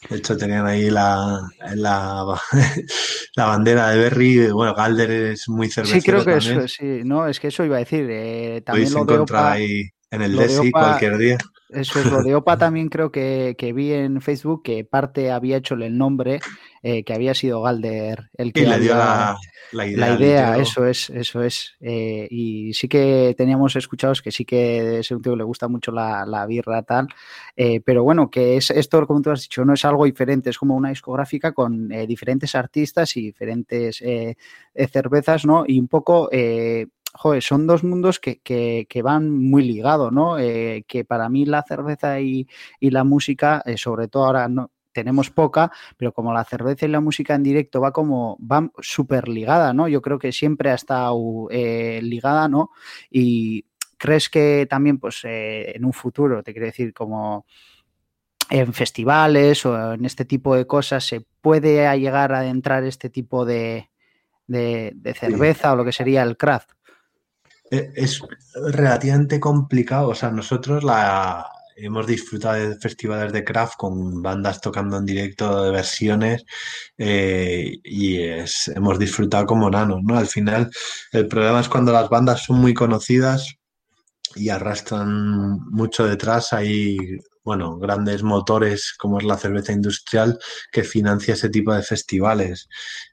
B: de hecho, tenían ahí la, la, la bandera de Berry. Bueno, Galder es muy cervecero
C: Sí, creo que eso, sí. No, es que eso iba a decir. Eh, también lo de
B: ahí en el Desi cualquier día.
C: Eso es, lo de OPA también creo que, que, vi en Facebook que parte había hecho el nombre, eh, que había sido Galder el que
B: y le dio la, la, idea.
C: La idea, eso es, eso es. Eh, y sí que teníamos escuchados que sí que ese un tío le gusta mucho la, la birra tal, eh, pero bueno, que es esto, como tú has dicho, no es algo diferente, es como una discográfica con diferentes artistas y diferentes cervezas, ¿no? Y un poco joder, son dos mundos que, que, van muy ligados, ¿no? Eh, que para mí la cerveza y, la música, eh, sobre todo ahora no tenemos poca, pero como la cerveza y la música en directo va como, van súper ligada, ¿no? Yo creo que siempre ha estado eh, ligada, ¿no? Y crees que también, pues, en un futuro, te quiero decir, como en festivales o en este tipo de cosas, se puede llegar a entrar este tipo de, de cerveza o lo que sería el craft.
B: E, es relativamente complicado. O sea, nosotros la hemos disfrutado de festivales de craft con bandas tocando en directo de versiones eh, y es, hemos disfrutado como nanos, ¿no? Al final, el problema es cuando las bandas son muy conocidas y arrastran mucho detrás. Hay, bueno, grandes motores como es la cerveza industrial que financia ese tipo de festivales.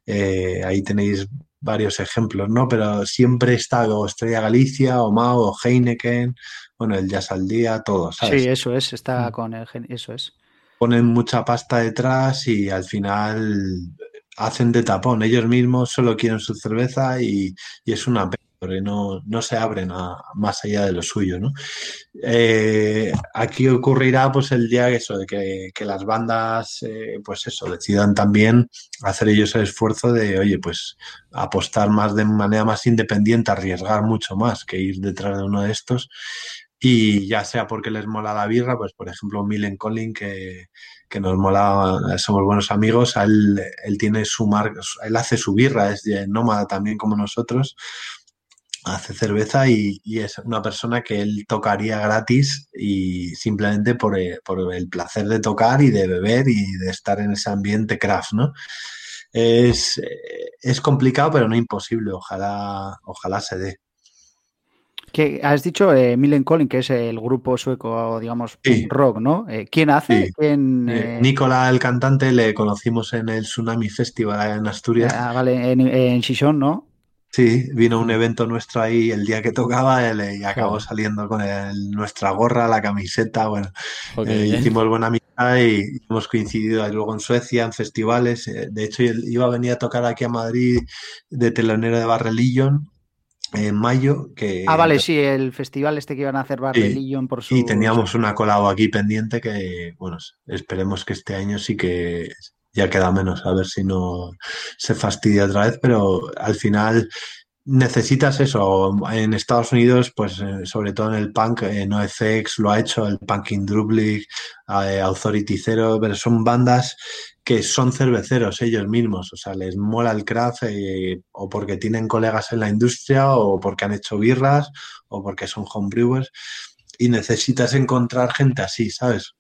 B: Eh, ahí tenéis varios ejemplos, ¿no? Pero siempre está o Estrella Galicia, o Mao, o Heineken, bueno, el Jazz al Día, todos, ¿sabes?
C: Sí, eso es, está mm. con el, eso es.
B: Ponen mucha pasta detrás y al final hacen de tapón. Ellos mismos solo quieren su cerveza y, y es una pena porque no, no se abren a, más allá de lo suyo, ¿no? Eh, aquí ocurrirá pues el día eso, de que, que las bandas, eh, pues eso, decidan también hacer ellos el esfuerzo de, oye, pues apostar más de manera más independiente, arriesgar mucho más que ir detrás de uno de estos. Y ya sea porque les mola la birra, pues por ejemplo Milen Collin, que, que nos mola, somos buenos amigos, él, él tiene su marca, él hace su birra, es nómada también como nosotros, hace cerveza y, es una persona que él tocaría gratis y simplemente por, eh, por, el placer de tocar y de beber y de estar en ese ambiente craft, ¿no? Es, eh, es complicado, pero no imposible. Ojalá, ojalá se dé.
C: Que has dicho eh, Millen Collin, que es el grupo sueco, digamos, rock, ¿no? Eh, ¿Quién hace?
B: Nicola, el cantante, le conocimos en el Tsunami Festival en Asturias.
C: Ah, vale, en, en ¿no?
B: Sí, vino un evento nuestro ahí el día que tocaba él, y acabó saliendo con nuestra gorra, la camiseta. Bueno, eh, hicimos buena amistad y hemos coincidido luego en Suecia, en festivales. Eh, de hecho, iba a venir a tocar aquí a Madrid de telonero de Barrelillon en mayo. Que,
C: ah, vale, sí, el festival este que iban a hacer Barrelillon por su.
B: Y teníamos una colado aquí pendiente que, bueno, esperemos que este año sí que ya queda menos, a ver si no se fastidia otra vez, pero al final necesitas eso. En Estados Unidos, pues eh, sobre todo en el punk, eh, NoFX lo ha hecho, el Punking Drublic, eh, Authority Zero, pero son bandas que son cerveceros ellos mismos, o sea, les mola el craft o porque tienen colegas en la industria o porque han hecho birras o porque son homebrewers y necesitas encontrar gente así, ¿sabes?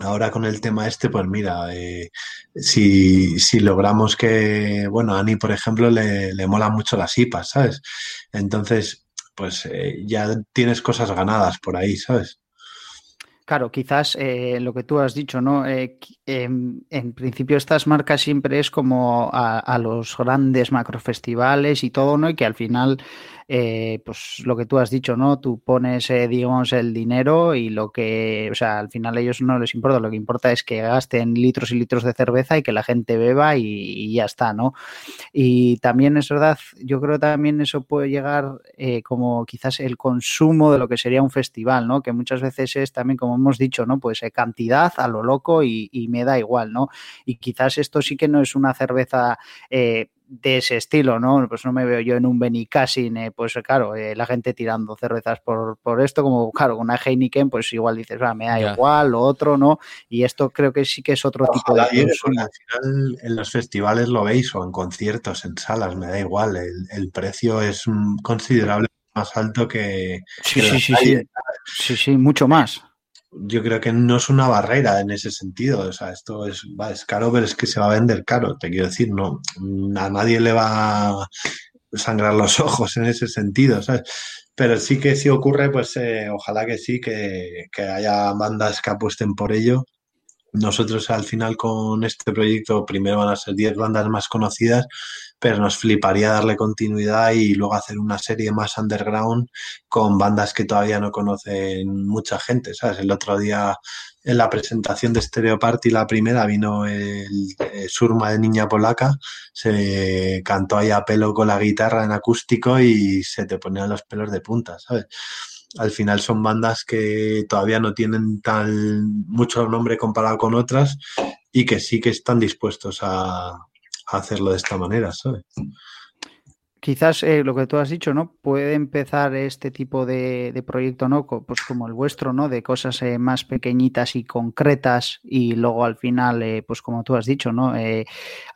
B: Ahora con el tema este, pues mira, eh, si, si, logramos que, bueno, a Ani, por ejemplo, le, le mola mucho las IPAs, ¿sabes? Entonces, pues eh, ya tienes cosas ganadas por ahí, ¿sabes?
C: Claro, quizás eh, lo que tú has dicho, ¿no? Em, en principio estas marcas siempre es como a, los grandes macrofestivales y todo, ¿no? Y que al final eh, pues lo que tú has dicho, ¿no? Tú pones, eh, digamos, el dinero y lo que, o sea, al final a ellos no les importa, lo que importa es que gasten litros y litros de cerveza y que la gente beba y, ya está, ¿no? Y también es verdad, yo creo también eso puede llegar eh, como quizás el consumo de lo que sería un festival, ¿no? Que muchas veces es también, como hemos dicho, ¿no? Pues cantidad a lo loco y, y, me da igual, ¿no? Y quizás esto sí que no es una cerveza de ese estilo, ¿no? Pues no me veo yo en un Benicassin, eh, pues claro, eh, la gente tirando cervezas por, por esto, como claro, una Heineken, pues igual dices, va, me da igual, lo otro, ¿no? Y esto creo que sí que es otro tipo de... Al
B: final en los festivales lo veis o en conciertos, en salas, me da igual, el, precio es considerable más alto que...
C: Sí, sí, sí, sí, sí, sí, mucho más
B: yo creo que no es una barrera en ese sentido. O sea, esto es, va, es caro, pero es que se va a vender caro. Te quiero decir, no, a nadie le va a sangrar los ojos en ese sentido. Pero sí que si ocurre, pues eh, ojalá que sí, que, que haya bandas que apuesten por ello nosotros al final con este proyecto primero van a ser 10 bandas más conocidas, pero nos fliparía darle continuidad y luego hacer una serie más underground con bandas que todavía no conocen mucha gente, ¿sabes? El otro día en la presentación de Stereo Party, la primera, vino el, el, Surma de Niña Polaca, se cantó ahí a pelo con la guitarra en acústico y se te ponían los pelos de punta, ¿sabes? Al final son bandas que todavía no tienen tan mucho nombre comparado con otras y que sí que están dispuestos a, a hacerlo de esta manera, ¿sabes?
C: Quizás eh, lo que tú has dicho, ¿no? Puede empezar este tipo de, de, proyecto, ¿no? Pues como el vuestro, ¿no? De cosas eh, más pequeñitas y concretas y luego al final, eh, pues como tú has dicho, ¿no? Eh,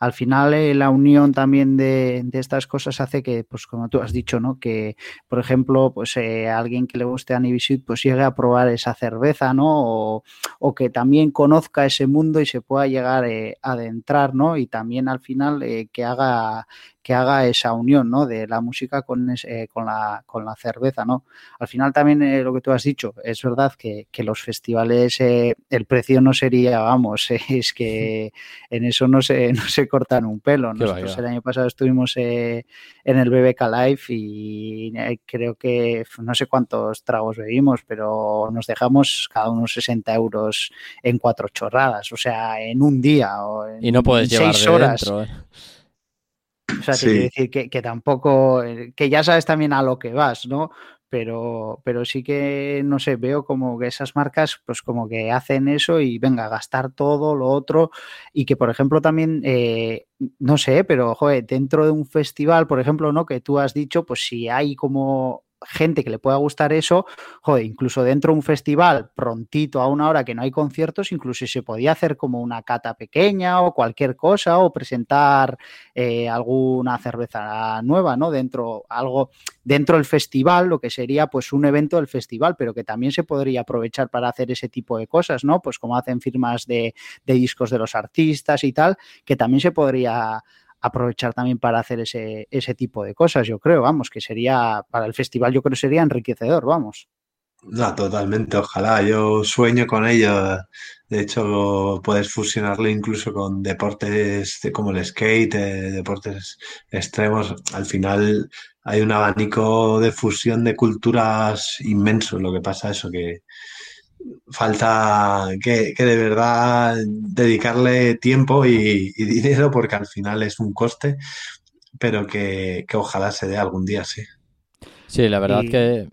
C: al final eh, la unión también de, de, estas cosas hace que, pues como tú has dicho, ¿no? Que, por ejemplo, pues eh, alguien que le guste a Nibisit, pues llegue a probar esa cerveza, ¿no? O, o que también conozca ese mundo y se pueda llegar a adentrar, ¿no? Y también al final que haga que haga esa unión, ¿no? De la música con, eh, con, la, con la cerveza, ¿no? Al final también eh, lo que tú has dicho, es verdad que, que los festivales, eh, el precio no sería, vamos, es que en eso no se, no se cortan un pelo. Nosotros el año pasado estuvimos en el BBK Live y creo que no sé cuántos tragos bebimos, pero nos dejamos cada uno 60 euros en cuatro chorradas, o sea, en un día o en
A: y no puedes llevar seis horas. Dentro, ¿eh?
C: O sea, sí. decir que, que, tampoco, que ya sabes también a lo que vas, ¿no? Pero, pero sí que, no sé, veo como que esas marcas, pues como que hacen eso y venga, gastar todo lo otro. Y que, por ejemplo, también, eh, no sé, pero, joder, dentro de un festival, por ejemplo, ¿no? Que tú has dicho, pues si hay como gente que le pueda gustar eso, joder, incluso dentro de un festival, prontito a una hora que no hay conciertos, incluso se podía hacer como una cata pequeña o cualquier cosa, o presentar eh, alguna cerveza nueva, ¿no? Dentro, algo dentro del festival, lo que sería pues un evento del festival, pero que también se podría aprovechar para hacer ese tipo de cosas, ¿no? Pues como hacen firmas de, de discos de los artistas y tal, que también se podría aprovechar también para hacer ese, ese tipo de cosas, yo creo, vamos, que sería para el festival, yo creo que sería enriquecedor, vamos.
B: No, totalmente, ojalá, yo sueño con ello. De hecho, puedes fusionarlo incluso con deportes como el skate, eh, deportes extremos. Al final hay un abanico de fusión de culturas inmenso. Lo que pasa es que, falta que, que, de verdad dedicarle tiempo y, y, dinero porque al final es un coste, pero que, que ojalá se dé algún día, sí.
A: Sí, la verdad y... que,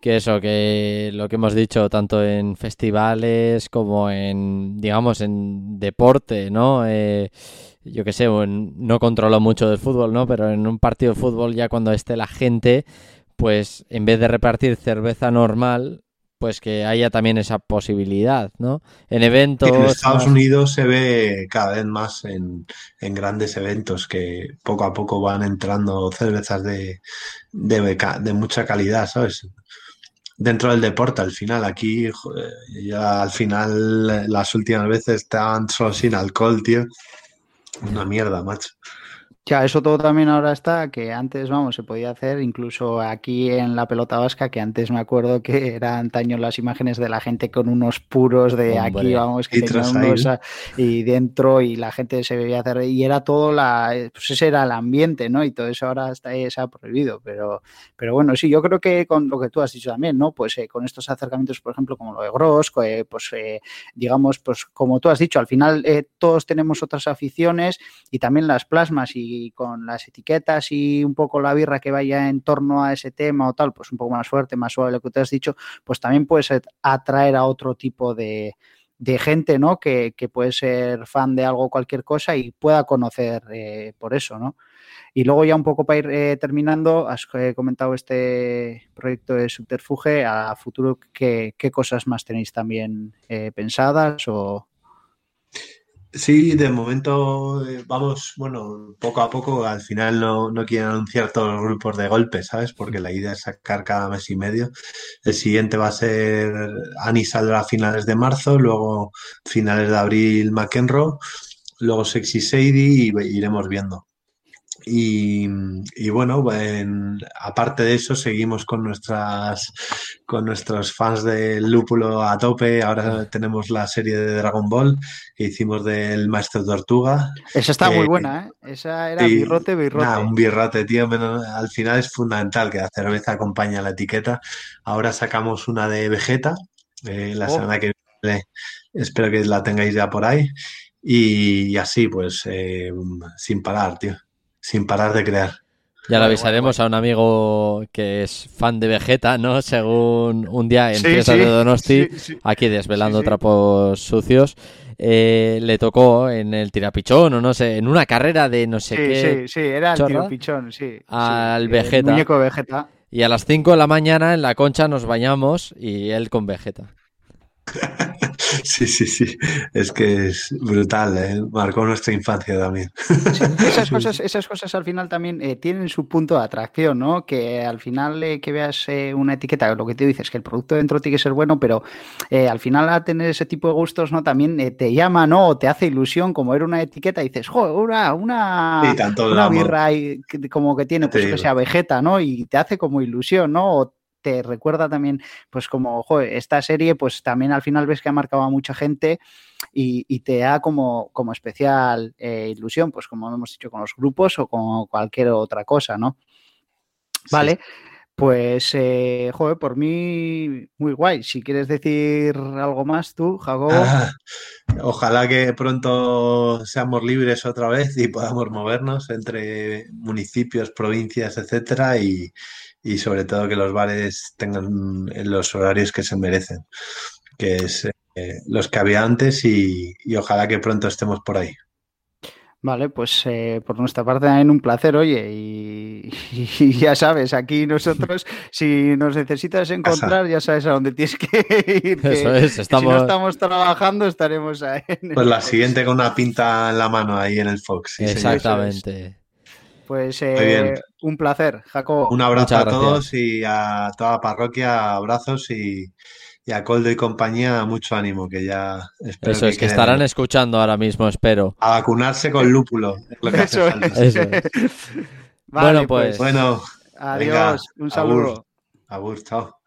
A: que, eso, que lo que hemos dicho tanto en festivales como en, digamos, en deporte, ¿no? Eh, yo qué sé, no controlo mucho del fútbol, ¿no? Pero en un partido de fútbol ya cuando esté la gente, pues en vez de repartir cerveza normal, pues que haya también esa posibilidad, ¿no? En eventos...
B: En Estados Unidos se ve cada vez más en, grandes eventos que poco a poco van entrando cervezas de, de, mucha calidad, ¿sabes? Dentro del deporte, al final, aquí, ya al final, las últimas veces estaban solo sin alcohol, tío. Una mierda, macho.
C: Ya, eso todo también ahora está, que antes, vamos, se podía hacer, incluso aquí en la pelota vasca, que antes me acuerdo que eran antaño las imágenes de la gente con unos puros de aquí, vamos, que tenían y dentro y la gente se veía hacer, y era todo la, pues ese era el ambiente, ¿no? Y todo eso ahora está, se ha prohibido, pero, pero bueno, sí, yo creo que con lo que tú has dicho también, ¿no? Pues eh, con estos acercamientos, por ejemplo, como lo de Gross, eh, pues eh, digamos, pues como tú has dicho, al final todos tenemos otras aficiones y también las plasmas y y con las etiquetas y un poco la birra que vaya en torno a ese tema o tal, pues un poco más fuerte, más suave lo que te has dicho, pues también puedes atraer a otro tipo de, gente, ¿no? Que, puede ser fan de algo, cualquier cosa y pueda conocer eh, por eso, ¿no? Y luego ya un poco para ir eh, terminando, has eh, comentado este proyecto de subterfuge. A futuro, ¿qué, qué cosas más tenéis también pensadas o...?
B: Sí, de momento eh, vamos, bueno, poco a poco, al final no, no quiero anunciar todos los grupos de golpe, ¿sabes? Porque la idea es sacar cada mes y medio. El siguiente va a ser, Ani saldrá a finales de marzo, luego finales de abril McEnroe, luego Sexy Sadie y iremos viendo. Y, bueno, aparte de eso, seguimos con nuestras con nuestros fans del lúpulo a tope. Ahora tenemos la serie de Dragon Ball que hicimos del Maestro Tortuga.
C: Esa está muy buena, ¿eh? Esa era birrote, birrote.
B: un birrote, tío. al final es fundamental que la cerveza acompañe la etiqueta. Ahora sacamos una de Vegeta. Eh, la oh. semana que viene espero que la tengáis ya por ahí. Y, así, pues, eh, sin parar, tío sin parar de crear.
A: Ya lo avisaremos a un amigo que es fan de Vegeta, ¿no? Según un día en Fiesta de Donosti, aquí desvelando trapos sucios, eh, le tocó en el tirapichón o no sé, en una carrera de no sé qué.
C: Sí, sí, era el tirapichón, sí.
A: Al Vegeta.
C: muñeco Vegeta.
A: Y a las 5 de la mañana en la concha nos bañamos y él con Vegeta.
B: Sí, sí, sí. Es que es brutal, ¿eh? marcó nuestra infancia también.
C: esas, cosas, esas cosas al final también eh, tienen su punto de atracción, ¿no? Que al final eh, que veas una etiqueta, lo que te dices, que el producto dentro tiene que ser bueno, pero al final a tener ese tipo de gustos, ¿no? También te llama, ¿no? O te hace ilusión, como era una etiqueta, y dices, joder, una, una, una birra como que tiene, pues que sea Vegeta, ¿no? Y te hace como ilusión, ¿no? Te recuerda también, pues como, joder, esta serie, pues también al final ves que ha marcado a mucha gente y, te da como, como especial eh, ilusión, pues como hemos dicho con los grupos o con cualquier otra cosa, ¿no? Vale. Pues, eh, joder, por mí, muy guay. Si quieres decir algo más tú, Jacobo. Ah,
B: ojalá que pronto seamos libres otra vez y podamos movernos entre municipios, provincias, etcétera, y, y sobre todo que los bares tengan los horarios que se merecen, que es eh, los que había antes y, ojalá que pronto estemos por ahí.
C: Vale, pues eh, por nuestra parte también un placer, oye, y, ya sabes, aquí nosotros, si nos necesitas encontrar, ya sabes a dónde tienes que ir. Eso es, estamos... Si no estamos trabajando, estaremos ahí.
B: pues la siguiente con una pinta en la mano ahí en el Fox.
A: Exactamente.
C: Pues eh, un placer, Jacobo.
B: Un abrazo a todos y a toda la parroquia, abrazos y, a Coldo y compañía, mucho ánimo, que ya
A: espero Eso es, que estarán escuchando ahora mismo, espero.
B: A vacunarse con lúpulo. Eso
A: es. bueno, pues.
B: Bueno.
C: Adiós, un saludo.
B: Abur, chao.